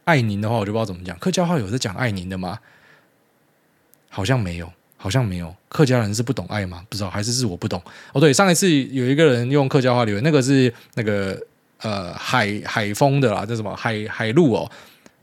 爱您的话我就不知道怎么讲。客家话有在讲爱您的吗？好像没有，好像没有。客家人是不懂爱吗？不知道，还是是我不懂。哦，对，上一次有一个人用客家话留言，那个是那个呃海海风的啦，叫什么海海陆哦。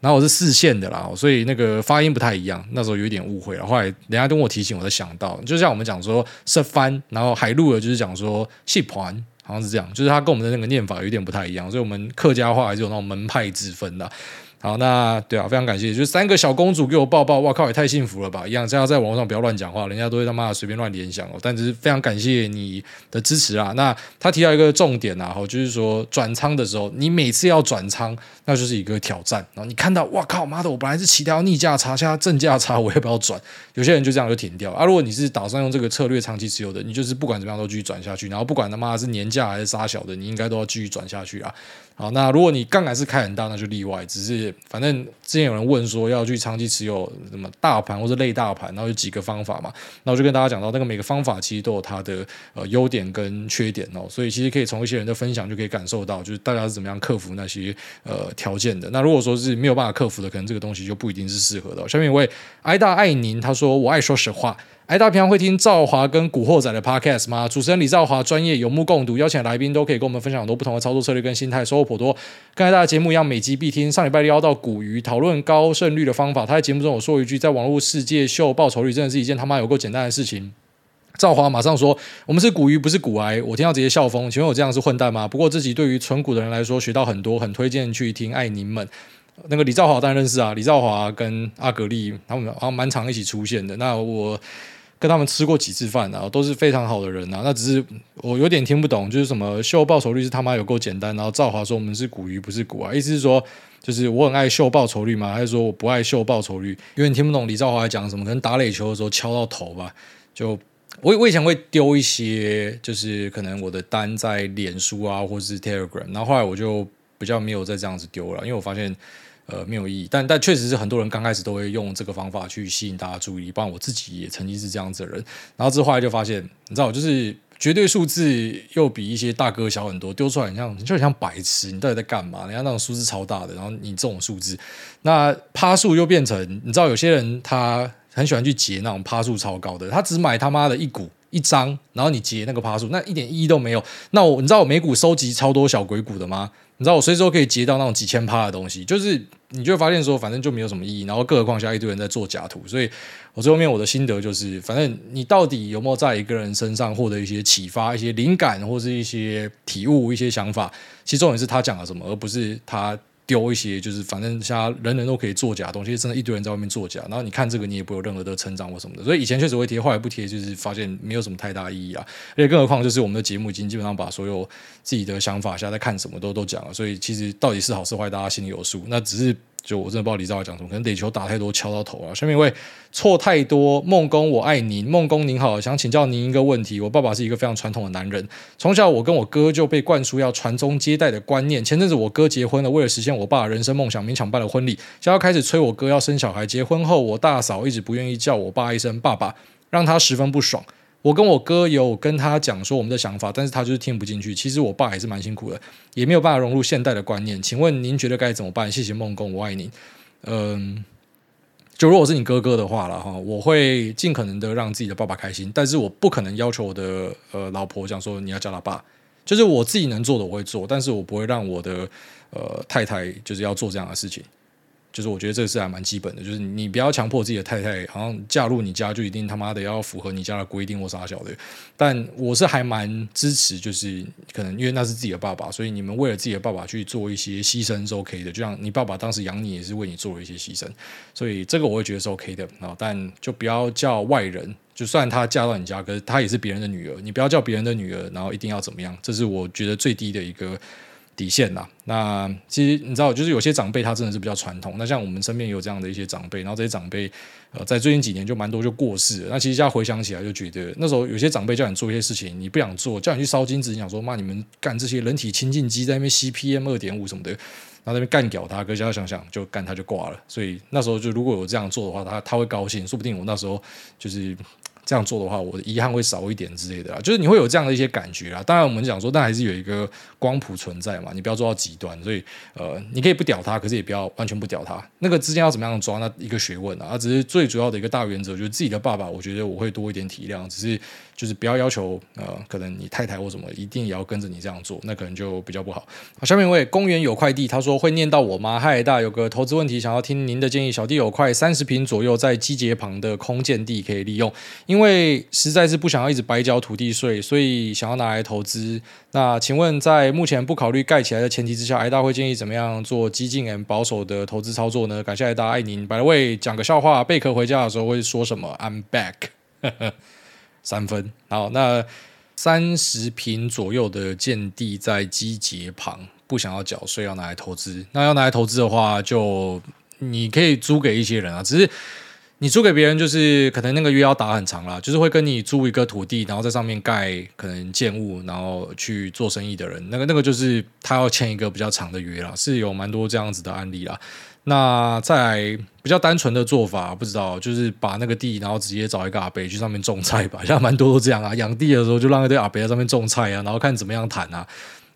然后我是四县的啦，所以那个发音不太一样。那时候有一点误会了，后来人家跟我提醒，我才想到，就像我们讲说是帆，然后海陆的就是讲说戏盘。好像是这样，就是他跟我们的那个念法有点不太一样，所以我们客家话还是有那种门派之分的。好，那对啊，非常感谢，就三个小公主给我抱抱，哇靠，也太幸福了吧！一样，这样在网络上不要乱讲话，人家都会他妈的随便乱联想哦。但是非常感谢你的支持啊。那他提到一个重点啊，就是说转仓的时候，你每次要转仓，那就是一个挑战。然后你看到，哇靠，妈的，我本来是期待逆价差，现在正价差，我要不要转？有些人就这样就停掉啊。如果你是打算用这个策略长期持有的，你就是不管怎么样都继续转下去，然后不管他妈的是年价还是杀小的，你应该都要继续转下去啊。好，那如果你杠杆是开很大，那就例外。只是反正之前有人问说要去长期持有什么大盘或者类大盘，然后有几个方法嘛。那我就跟大家讲到，那个每个方法其实都有它的呃优点跟缺点哦。所以其实可以从一些人的分享就可以感受到，就是大家是怎么样克服那些呃条件的。那如果说是没有办法克服的，可能这个东西就不一定是适合的。下面一位爱大爱宁，他说我爱说实话。哎，大平常会听赵华跟古惑仔的 podcast 吗？主持人李赵华专业有目共睹，邀请来宾都可以跟我们分享很多不同的操作策略跟心态，收获颇多。跟大家节目一样，每集必听。上礼拜聊到股鱼，讨讨论高胜率的方法。他在节目中有说一句，在网络世界秀报酬率，真的是一件他妈有够简单的事情。赵华马上说：“我们是股鱼，不是股癌。”我听到直接笑疯。请问我这样是混蛋吗？不过自己对于存股的人来说，学到很多，很推荐去听。爱您们。那个李兆华当然认识啊，李兆华跟阿格力他们好像蛮常一起出现的。那我。跟他们吃过几次饭啊，都是非常好的人啊。那只是我有点听不懂，就是什么秀报酬率是他妈有够简单。然后赵华说我们是股鱼不是股啊，意思是说就是我很爱秀报酬率吗？还是说我不爱秀报酬率？因为你听不懂李兆华在讲什么，可能打垒球的时候敲到头吧。就我我以前会丢一些，就是可能我的单在脸书啊，或者是 Telegram，然后后来我就比较没有再这样子丢了，因为我发现。呃，没有意义，但但确实是很多人刚开始都会用这个方法去吸引大家注意，包括我自己也曾经是这样子的人。然后之后来就发现，你知道，就是绝对数字又比一些大哥小很多，丢出来很像你，就很像白痴。你到底在干嘛？人家那种数字超大的，然后你这种数字，那趴数又变成，你知道，有些人他很喜欢去截那种趴数超高的，他只买他妈的一股一张，然后你截那个趴数，那一点意义都没有。那我你知道我美股收集超多小鬼股的吗？你知道我随时都可以截到那种几千趴的东西，就是。你就会发现说，反正就没有什么意义。然后，更何况下一堆人在做假图，所以我最后面我的心得就是，反正你到底有没有在一个人身上获得一些启发、一些灵感，或是一些体悟、一些想法，其实重点是他讲了什么，而不是他。丢一些就是反正现在人人都可以作假的东西，真的一堆人在外面作假，然后你看这个你也不有任何的成长或什么的，所以以前确实会贴，后来不贴，就是发现没有什么太大意义啊。而且更何况就是我们的节目已经基本上把所有自己的想法，现在在看什么都都讲了，所以其实到底是好是坏，大家心里有数。那只是。就我真的不知道李兆华讲什么，可能垒球打太多敲到头了。下面一位错太多，孟工我爱您，孟工您好，想请教您一个问题。我爸爸是一个非常传统的男人，从小我跟我哥就被灌输要传宗接代的观念。前阵子我哥结婚了，为了实现我爸人生梦想，勉强办了婚礼，想要开始催我哥要生小孩。结婚后，我大嫂一直不愿意叫我爸一声爸爸，让他十分不爽。我跟我哥有跟他讲说我们的想法，但是他就是听不进去。其实我爸也是蛮辛苦的，也没有办法融入现代的观念。请问您觉得该怎么办？谢谢孟工，我爱您。嗯，就如果是你哥哥的话了哈，我会尽可能的让自己的爸爸开心，但是我不可能要求我的呃老婆讲说你要叫他爸。就是我自己能做的我会做，但是我不会让我的呃太太就是要做这样的事情。就是我觉得这个是还蛮基本的，就是你不要强迫自己的太太好像嫁入你家就一定他妈的要符合你家的规定或啥小的。但我是还蛮支持，就是可能因为那是自己的爸爸，所以你们为了自己的爸爸去做一些牺牲是 OK 的。就像你爸爸当时养你也是为你做了一些牺牲，所以这个我会觉得是 OK 的啊。但就不要叫外人，就算她嫁到你家，可是她也是别人的女儿，你不要叫别人的女儿，然后一定要怎么样，这是我觉得最低的一个。底线呐，那其实你知道，就是有些长辈他真的是比较传统。那像我们身边有这样的一些长辈，然后这些长辈呃，在最近几年就蛮多就过世了。那其实现在回想起来，就觉得那时候有些长辈叫你做一些事情，你不想做，叫你去烧金子，你想说骂你们干这些人体清净机在那边吸 PM 二点五什么的，然后在那边干掉他，可是现在想想就干他就挂了。所以那时候就如果有这样做的话，他他会高兴，说不定我那时候就是。这样做的话，我的遗憾会少一点之类的啦，就是你会有这样的一些感觉啦。当然，我们讲说，但还是有一个光谱存在嘛，你不要做到极端。所以，呃，你可以不屌他，可是也不要完全不屌他。那个之间要怎么样抓，那一个学问啊。只是最主要的一个大原则，就是自己的爸爸，我觉得我会多一点体谅，只是。就是不要要求，呃，可能你太太或什么一定也要跟着你这样做，那可能就比较不好。好，下面一位公园有块地，他说会念到我吗？嗨，大有个投资问题，想要听您的建议。小弟有块三十坪左右在机捷旁的空建地可以利用，因为实在是不想要一直白缴土地税，所以想要拿来投资。那请问，在目前不考虑盖起来的前提之下，艾大会建议怎么样做激进和保守的投资操作呢？感谢艾大，爱您。By the way，讲个笑话，贝壳回家的时候会说什么？I'm back。三分好，那三十坪左右的建地在机捷旁，不想要缴税，要拿来投资。那要拿来投资的话，就你可以租给一些人啊。只是你租给别人，就是可能那个约要打很长啦，就是会跟你租一个土地，然后在上面盖可能建物，然后去做生意的人，那个那个就是他要签一个比较长的约啦，是有蛮多这样子的案例啦。那在比较单纯的做法，不知道就是把那个地，然后直接找一个阿伯去上面种菜吧。现在蛮多都这样啊，养地的时候就让一堆阿伯在上面种菜啊，然后看怎么样谈啊。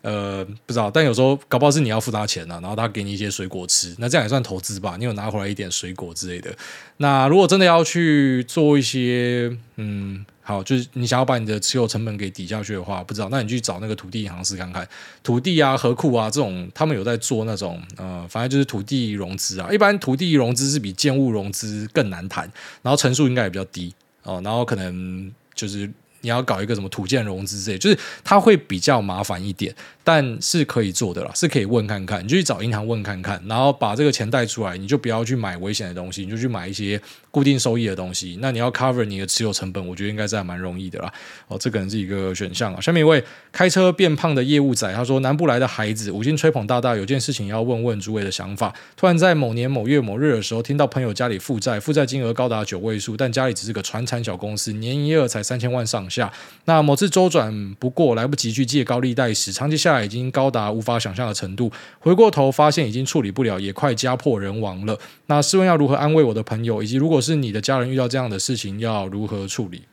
呃，不知道，但有时候搞不好是你要付他钱啊，然后他给你一些水果吃，那这样也算投资吧？你有拿回来一点水果之类的。那如果真的要去做一些，嗯。好，就是你想要把你的持有成本给抵下去的话，不知道，那你去找那个土地银行试看看，土地啊、河库啊这种，他们有在做那种，呃，反正就是土地融资啊。一般土地融资是比建物融资更难谈，然后成数应该也比较低哦，然后可能就是你要搞一个什么土建融资之类，就是它会比较麻烦一点。但是可以做的啦，是可以问看看，你就去找银行问看看，然后把这个钱贷出来，你就不要去买危险的东西，你就去买一些固定收益的东西。那你要 cover 你的持有成本，我觉得应该是还蛮容易的啦。哦，这可能是一个选项啊。下面一位开车变胖的业务仔，他说南部来的孩子五星吹捧大大，有件事情要问问诸位的想法。突然在某年某月某日的时候，听到朋友家里负债，负债金额高达九位数，但家里只是个传产小公司，年营业额才三千万上下。那某次周转不过来不及去借高利贷时，长期下来。已经高达无法想象的程度，回过头发现已经处理不了，也快家破人亡了。那试问要如何安慰我的朋友，以及如果是你的家人遇到这样的事情，要如何处理？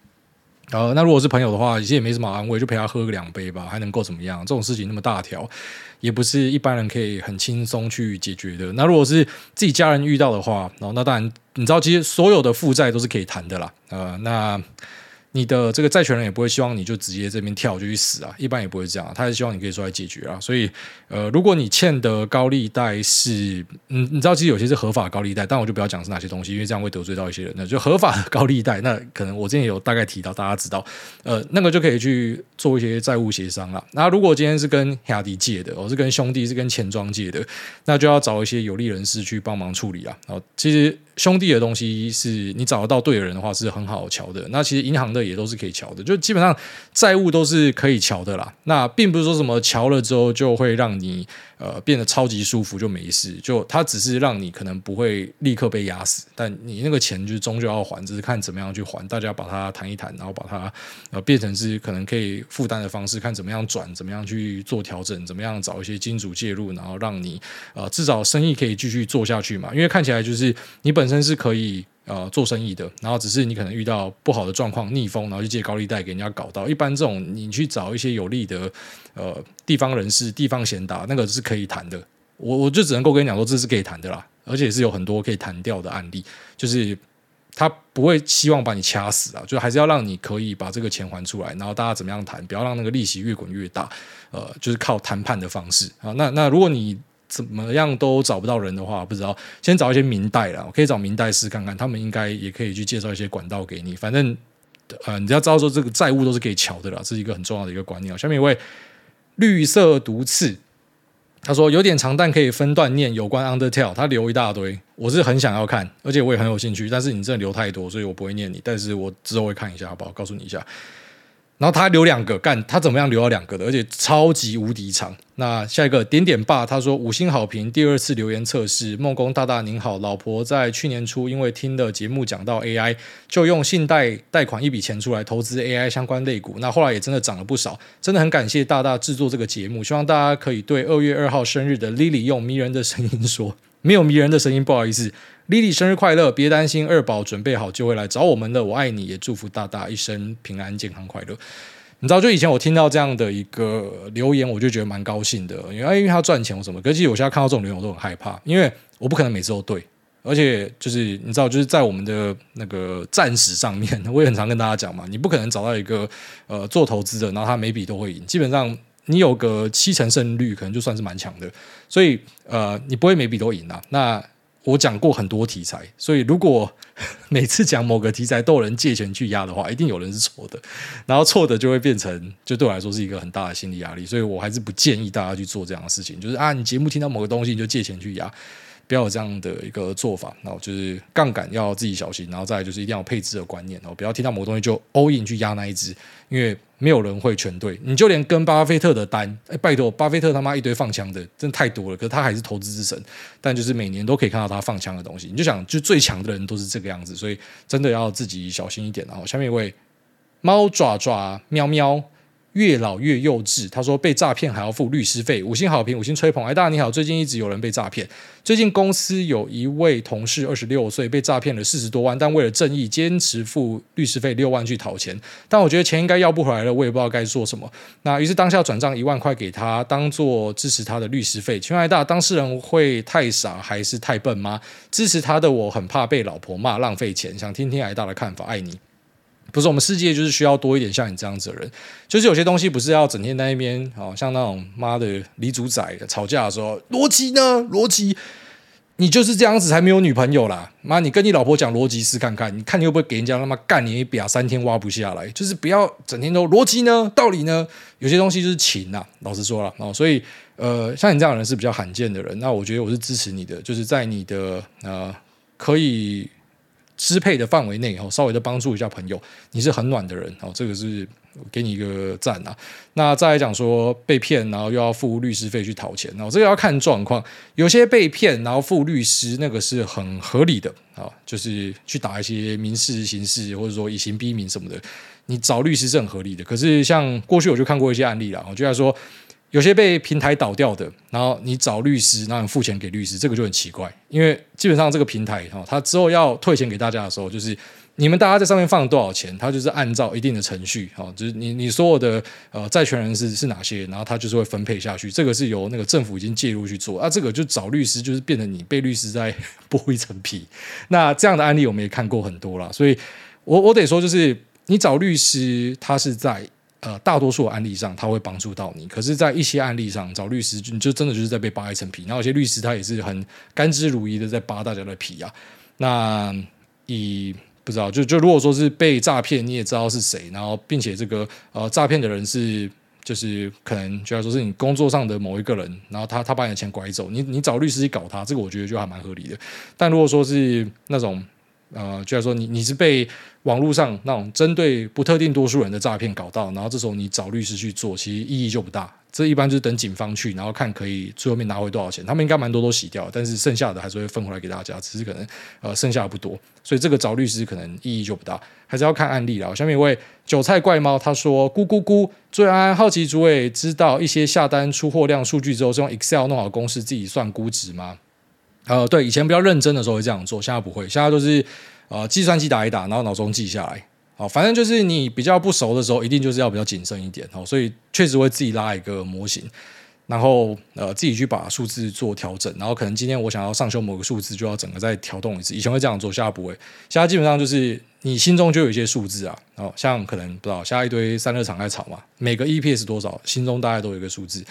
呃，那如果是朋友的话，其实也没什么安慰，就陪他喝个两杯吧，还能够怎么样？这种事情那么大条，也不是一般人可以很轻松去解决的。那如果是自己家人遇到的话，哦，那当然，你知道，其实所有的负债都是可以谈的啦。呃，那。你的这个债权人也不会希望你就直接这边跳就去死啊，一般也不会这样，他是希望你可以出来解决啊。所以，呃，如果你欠的高利贷是，嗯，你知道其实有些是合法高利贷，但我就不要讲是哪些东西，因为这样会得罪到一些人。那就合法的高利贷，那可能我之前有大概提到，大家知道，呃，那个就可以去做一些债务协商了。那如果今天是跟亚迪借的，我是跟兄弟是跟钱庄借的，那就要找一些有利人士去帮忙处理啊。然后其实。兄弟的东西是你找得到对的人的话是很好瞧的。那其实银行的也都是可以瞧的，就基本上债务都是可以瞧的啦。那并不是说什么瞧了之后就会让你呃变得超级舒服就没事，就它只是让你可能不会立刻被压死，但你那个钱就终究要还，只是看怎么样去还。大家把它谈一谈，然后把它呃变成是可能可以负担的方式，看怎么样转，怎么样去做调整，怎么样找一些金主介入，然后让你呃至少生意可以继续做下去嘛。因为看起来就是你本身。是可以呃做生意的，然后只是你可能遇到不好的状况，逆风，然后去借高利贷给人家搞到。一般这种你去找一些有利的呃地方人士、地方贤达，那个是可以谈的。我我就只能够跟你讲说，这是可以谈的啦，而且是有很多可以谈掉的案例，就是他不会希望把你掐死啊，就还是要让你可以把这个钱还出来，然后大家怎么样谈，不要让那个利息越滚越大，呃，就是靠谈判的方式啊。那那如果你怎么样都找不到人的话，不知道先找一些明代啦，我可以找明代试看看，他们应该也可以去介绍一些管道给你。反正，呃，你要知道说这个债务都是可以瞧的啦，这是一个很重要的一个观念。下面一位绿色毒刺，他说有点长，但可以分段念有关 Undertale，他留一大堆，我是很想要看，而且我也很有兴趣，但是你真的留太多，所以我不会念你，但是我之后会看一下，好不好？告诉你一下。然后他留两个，干他怎么样留了两个的，而且超级无敌长。那下一个点点爸他说五星好评，第二次留言测试。梦工大大您好，老婆在去年初因为听的节目讲到 AI，就用信贷贷款一笔钱出来投资 AI 相关类股。那后来也真的涨了不少，真的很感谢大大制作这个节目。希望大家可以对二月二号生日的 Lily 用迷人的声音说，没有迷人的声音，不好意思。Lily 生日快乐！别担心，二宝准备好就会来找我们的。我爱你，也祝福大大一生平安、健康、快乐。你知道，就以前我听到这样的一个留言，我就觉得蛮高兴的，因为因为他赚钱或什么。可是我现在看到这种留言，我都很害怕，因为我不可能每次都对，而且就是你知道，就是在我们的那个战史上面，我也很常跟大家讲嘛，你不可能找到一个呃做投资的，然后他每笔都会赢。基本上你有个七成胜率，可能就算是蛮强的。所以呃，你不会每笔都赢啊。那我讲过很多题材，所以如果 每次讲某个题材都有人借钱去压的话，一定有人是错的，然后错的就会变成，就对我来说是一个很大的心理压力，所以我还是不建议大家去做这样的事情。就是啊，你节目听到某个东西你就借钱去压，不要有这样的一个做法。然后就是杠杆要自己小心，然后再来就是一定要配置的观念，然后不要听到某东西就 all in 去压那一只，因为。没有人会全对，你就连跟巴菲特的单，哎，拜托，巴菲特他妈一堆放枪的，真的太多了。可是他还是投资之神，但就是每年都可以看到他放枪的东西。你就想，就最强的人都是这个样子，所以真的要自己小心一点。然后下面一位猫爪爪喵喵。越老越幼稚。他说被诈骗还要付律师费，五星好评，五星吹捧。哎，大家你好，最近一直有人被诈骗。最近公司有一位同事二十六岁被诈骗了四十多万，但为了正义坚持付律师费六万去讨钱。但我觉得钱应该要不回来了，我也不知道该做什么。那于是当下转账一万块给他，当做支持他的律师费。请问哎大，当事人会太傻还是太笨吗？支持他的我很怕被老婆骂浪费钱，想听听哎大的看法，爱你。不是我们世界就是需要多一点像你这样子的人，就是有些东西不是要整天在那边，哦，像那种妈的李主宰吵架的时候，逻辑呢？逻辑，你就是这样子才没有女朋友啦！妈，你跟你老婆讲逻辑试看看，你看你会不会给人家他妈干你一匣三天挖不下来？就是不要整天都逻辑呢，道理呢？有些东西就是情呐，老实说了哦，所以呃，像你这样的人是比较罕见的人，那我觉得我是支持你的，就是在你的呃可以。支配的范围内，哦，稍微的帮助一下朋友，你是很暖的人，哦，这个是给你一个赞啊。那再来讲说被骗，然后又要付律师费去讨钱，然后这个要看状况，有些被骗然后付律师，那个是很合理的啊，就是去打一些民事、刑事，或者说以刑逼民什么的，你找律师是很合理的。可是像过去我就看过一些案例了，我觉得说。有些被平台倒掉的，然后你找律师，然后你付钱给律师，这个就很奇怪，因为基本上这个平台哈，它之后要退钱给大家的时候，就是你们大家在上面放了多少钱，它就是按照一定的程序哈，就是你你所有的呃债权人是是哪些，然后它就是会分配下去，这个是由那个政府已经介入去做，啊，这个就找律师就是变成你被律师在剥一层皮，那这样的案例我们也看过很多了，所以我我得说就是。你找律师，他是在呃大多数案例上他会帮助到你，可是，在一些案例上找律师，你就真的就是在被扒一层皮。然后有些律师他也是很甘之如饴的在扒大家的皮啊。那以不知道就就如果说是被诈骗，你也知道是谁，然后并且这个呃诈骗的人是。就是可能就要说是你工作上的某一个人，然后他他把你的钱拐走，你你找律师去搞他，这个我觉得就还蛮合理的。但如果说是那种呃，就要说你你是被网络上那种针对不特定多数人的诈骗搞到，然后这时候你找律师去做，其实意义就不大。这一般就是等警方去，然后看可以最后面拿回多少钱。他们应该蛮多都洗掉，但是剩下的还是会分回来给大家，只是可能呃剩下的不多，所以这个找律师可能意义就不大，还是要看案例了。下面一位韭菜怪猫他说：“咕咕咕，最安安好奇，主委知道一些下单出货量数据之后是用 Excel 弄好公式自己算估值吗？”呃，对，以前比较认真的时候会这样做，现在不会，现在都是呃计算机打一打，然后脑中记下来。哦，反正就是你比较不熟的时候，一定就是要比较谨慎一点哦，所以确实会自己拉一个模型，然后呃自己去把数字做调整，然后可能今天我想要上修某个数字，就要整个再调动一次。以前会这样做，现在不会，现在基本上就是你心中就有一些数字啊，哦，像可能不知道，现在一堆散热厂在炒嘛，每个 EPS 多少，心中大概都有一个数字。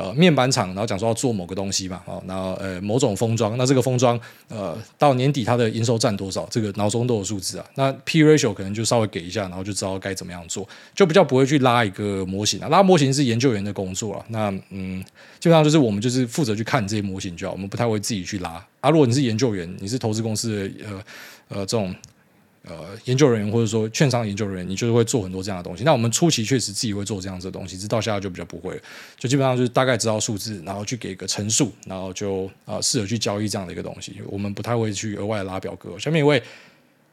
呃，面板厂，然后讲说要做某个东西嘛，哦，然后呃某种封装，那这个封装呃到年底它的营收占多少，这个脑中都有数字啊。那 P ratio 可能就稍微给一下，然后就知道该怎么样做，就比较不会去拉一个模型啊。拉模型是研究员的工作了，那嗯，基本上就是我们就是负责去看这些模型就好，我们不太会自己去拉。啊，如果你是研究员，你是投资公司的呃呃这种。呃，研究人员或者说券商研究人员，你就是会做很多这样的东西。那我们初期确实自己会做这样子的东西，直到现在就比较不会了，就基本上就是大概知道数字，然后去给一个陈述，然后就呃试着去交易这样的一个东西。我们不太会去额外拉表格。下面一位。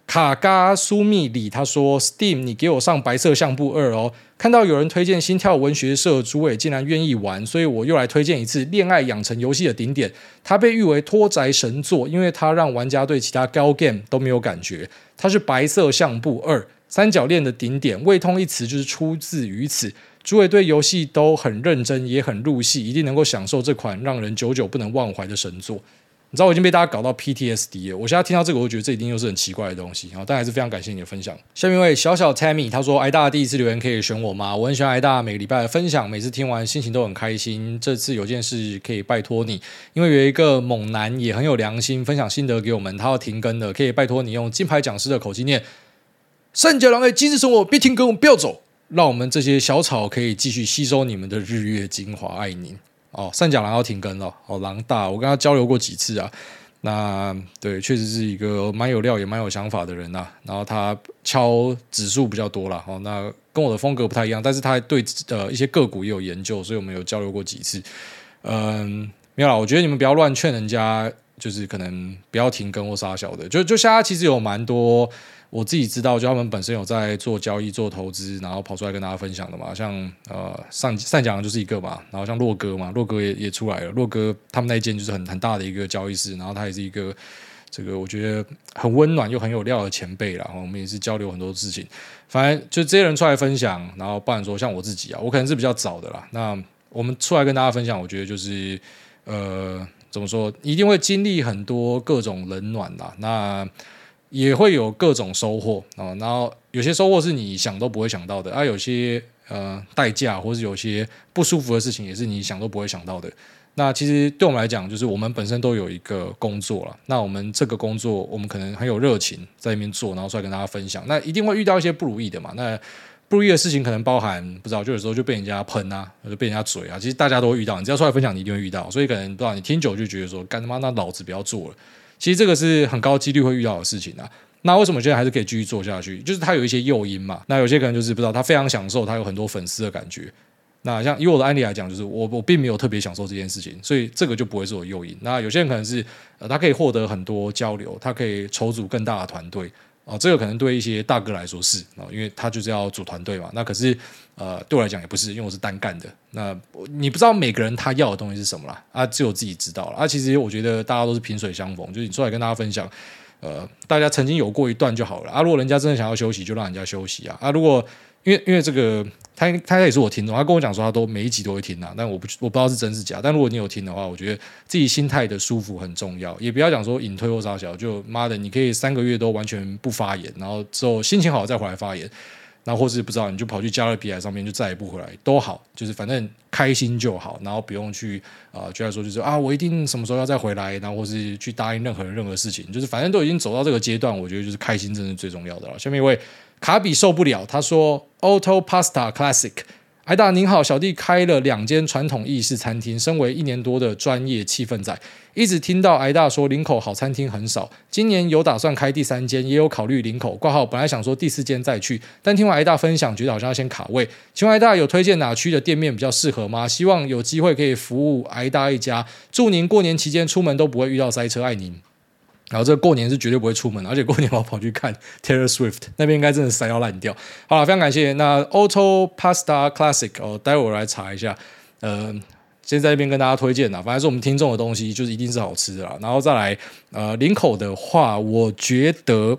卡嘎苏密里他说：“Steam，你给我上白色相簿二哦！看到有人推荐心跳文学社，诸位竟然愿意玩，所以我又来推荐一次《恋爱养成游戏》的顶点。它被誉为脱宅神作，因为它让玩家对其他高 game 都没有感觉。它是白色相簿二三角恋的顶点，未通一词就是出自于此。诸位对游戏都很认真，也很入戏，一定能够享受这款让人久久不能忘怀的神作。”你知道我已经被大家搞到 PTSD 了。我现在听到这个，我觉得这一定又是很奇怪的东西。然后，但还是非常感谢你的分享。下面一位小小 Tammy，他说：“挨大第一次留言可以选我吗？我很喜欢挨大每个礼拜的分享，每次听完心情都很开心。这次有件事可以拜托你，因为有一个猛男也很有良心，分享心得给我们，他要停更了，可以拜托你用金牌讲师的口气念：善假郎的机智生活，别停更，不要走，让我们这些小草可以继续吸收你们的日月精华，爱您。”哦，善讲狼要停更了。哦，狼大，我跟他交流过几次啊。那对，确实是一个蛮有料也蛮有想法的人呐、啊。然后他敲指数比较多了。哦，那跟我的风格不太一样，但是他对呃一些个股也有研究，所以我们有交流过几次。嗯，没有啦，我觉得你们不要乱劝人家，就是可能不要停更或杀小的。就就现在其实有蛮多。我自己知道，就他们本身有在做交易、做投资，然后跑出来跟大家分享的嘛。像呃，上善讲的就是一个嘛，然后像洛哥嘛，洛哥也也出来了。洛哥他们那一间就是很很大的一个交易室，然后他也是一个这个我觉得很温暖又很有料的前辈啦。然后我们也是交流很多事情，反正就这些人出来分享，然后不然说像我自己啊，我可能是比较早的啦。那我们出来跟大家分享，我觉得就是呃，怎么说，一定会经历很多各种冷暖啦。那也会有各种收获啊，然后有些收获是你想都不会想到的啊，有些呃代价或是有些不舒服的事情也是你想都不会想到的。那其实对我们来讲，就是我们本身都有一个工作了，那我们这个工作我们可能很有热情在那边做，然后出来跟大家分享。那一定会遇到一些不如意的嘛，那不如意的事情可能包含不知道，就有时候就被人家喷啊，或者被人家嘴啊，其实大家都会遇到。你只要出来分享，你一定会遇到。所以可能不知道你听久就觉得说，干他妈那老子不要做了。其实这个是很高几率会遇到的事情啊。那为什么现在还是可以继续做下去？就是他有一些诱因嘛。那有些可能就是不知道，他非常享受，他有很多粉丝的感觉。那像以我的案例来讲，就是我我并没有特别享受这件事情，所以这个就不会是我诱因。那有些人可能是呃，他可以获得很多交流，他可以筹组更大的团队哦、这个可能对一些大哥来说是啊、因为他就是要组团队嘛。那可是呃，对我来讲也不是，因为我是单干的。那你不知道每个人他要的东西是什么啦，啊，只有自己知道了。啊，其实我觉得大家都是萍水相逢，就是你出来跟大家分享。呃，大家曾经有过一段就好了啊。如果人家真的想要休息，就让人家休息啊。啊，如果因为因为这个，他他也是我听众，他跟我讲说他都每一集都会听啊。但我不我不知道是真是假。但如果你有听的话，我觉得自己心态的舒服很重要。也不要讲说隐退或啥小，就妈的，你可以三个月都完全不发言，然后之后心情好再回来发言。然后或是不知道你就跑去加勒比海上面就再也不回来都好，就是反正开心就好，然后不用去啊，觉得说就是啊，我一定什么时候要再回来，然后或是去答应任何人任何事情，就是反正都已经走到这个阶段，我觉得就是开心，真是最重要的了。下面一位卡比受不了，他说 Auto Pasta Classic。艾大您好，小弟开了两间传统意式餐厅，身为一年多的专业气氛仔，一直听到艾大说林口好餐厅很少，今年有打算开第三间，也有考虑林口挂号，本来想说第四间再去，但听完艾大分享，觉得好像要先卡位。请问癌大有推荐哪区的店面比较适合吗？希望有机会可以服务癌大一家，祝您过年期间出门都不会遇到塞车，爱您。然后这过年是绝对不会出门，而且过年我要跑去看 Taylor Swift，那边应该真的塞到烂掉。好了，非常感谢。那 Auto Pasta Classic 哦，待会我来查一下。呃，先在这边跟大家推荐啦，反正是我们听众的东西，就是一定是好吃的啦。然后再来，呃，林口的话，我觉得。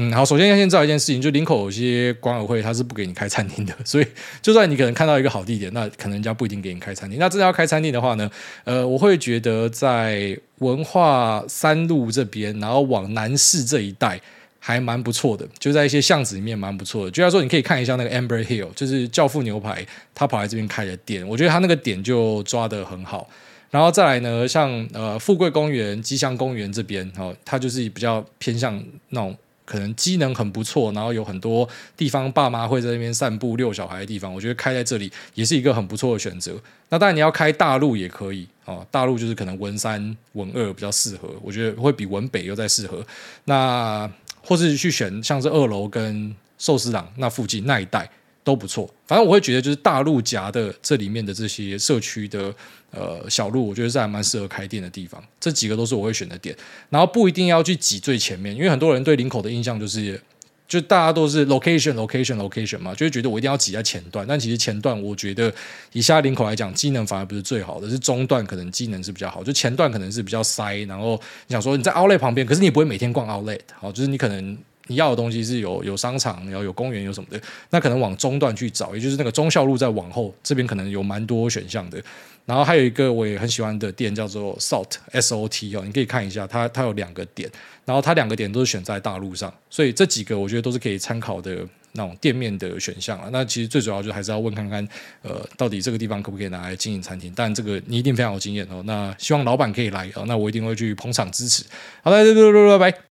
嗯，好，首先要先知道一件事情，就林口有些管委会他是不给你开餐厅的，所以就算你可能看到一个好地点，那可能人家不一定给你开餐厅。那真的要开餐厅的话呢，呃，我会觉得在文化三路这边，然后往南市这一带还蛮不错的，就在一些巷子里面蛮不错的。就像说你可以看一下那个 Amber Hill，就是教父牛排，他跑来这边开的店，我觉得他那个点就抓得很好。然后再来呢，像呃富贵公园、吉祥公园这边，哦，它就是比较偏向那种。可能机能很不错，然后有很多地方爸妈会在那边散步遛小孩的地方，我觉得开在这里也是一个很不错的选择。那当然你要开大陆也可以哦，大陆就是可能文三文二比较适合，我觉得会比文北又再适合。那或是去选像是二楼跟寿司郎那附近那一带。都不错，反正我会觉得就是大陆夹的这里面的这些社区的呃小路，我觉得是还蛮适合开店的地方。这几个都是我会选的点，然后不一定要去挤最前面，因为很多人对林口的印象就是，就大家都是 location location location 嘛，就会觉得我一定要挤在前段。但其实前段我觉得以下林口来讲，机能反而不是最好的，是中段可能机能是比较好，就前段可能是比较塞。然后你想说你在 Outlet 旁边，可是你不会每天逛 Outlet，好，就是你可能。你要的东西是有有商场，然后有公园，有什么的，那可能往中段去找，也就是那个忠孝路再往后，这边可能有蛮多选项的。然后还有一个我也很喜欢的店叫做 Salt S O T 哦，你可以看一下，它它有两个点，然后它两个点都是选在大陆上，所以这几个我觉得都是可以参考的那种店面的选项啊。那其实最主要就还是要问看看，呃，到底这个地方可不可以拿来经营餐厅？但这个你一定非常有经验哦。那希望老板可以来哦，那我一定会去捧场支持。好的，拜拜。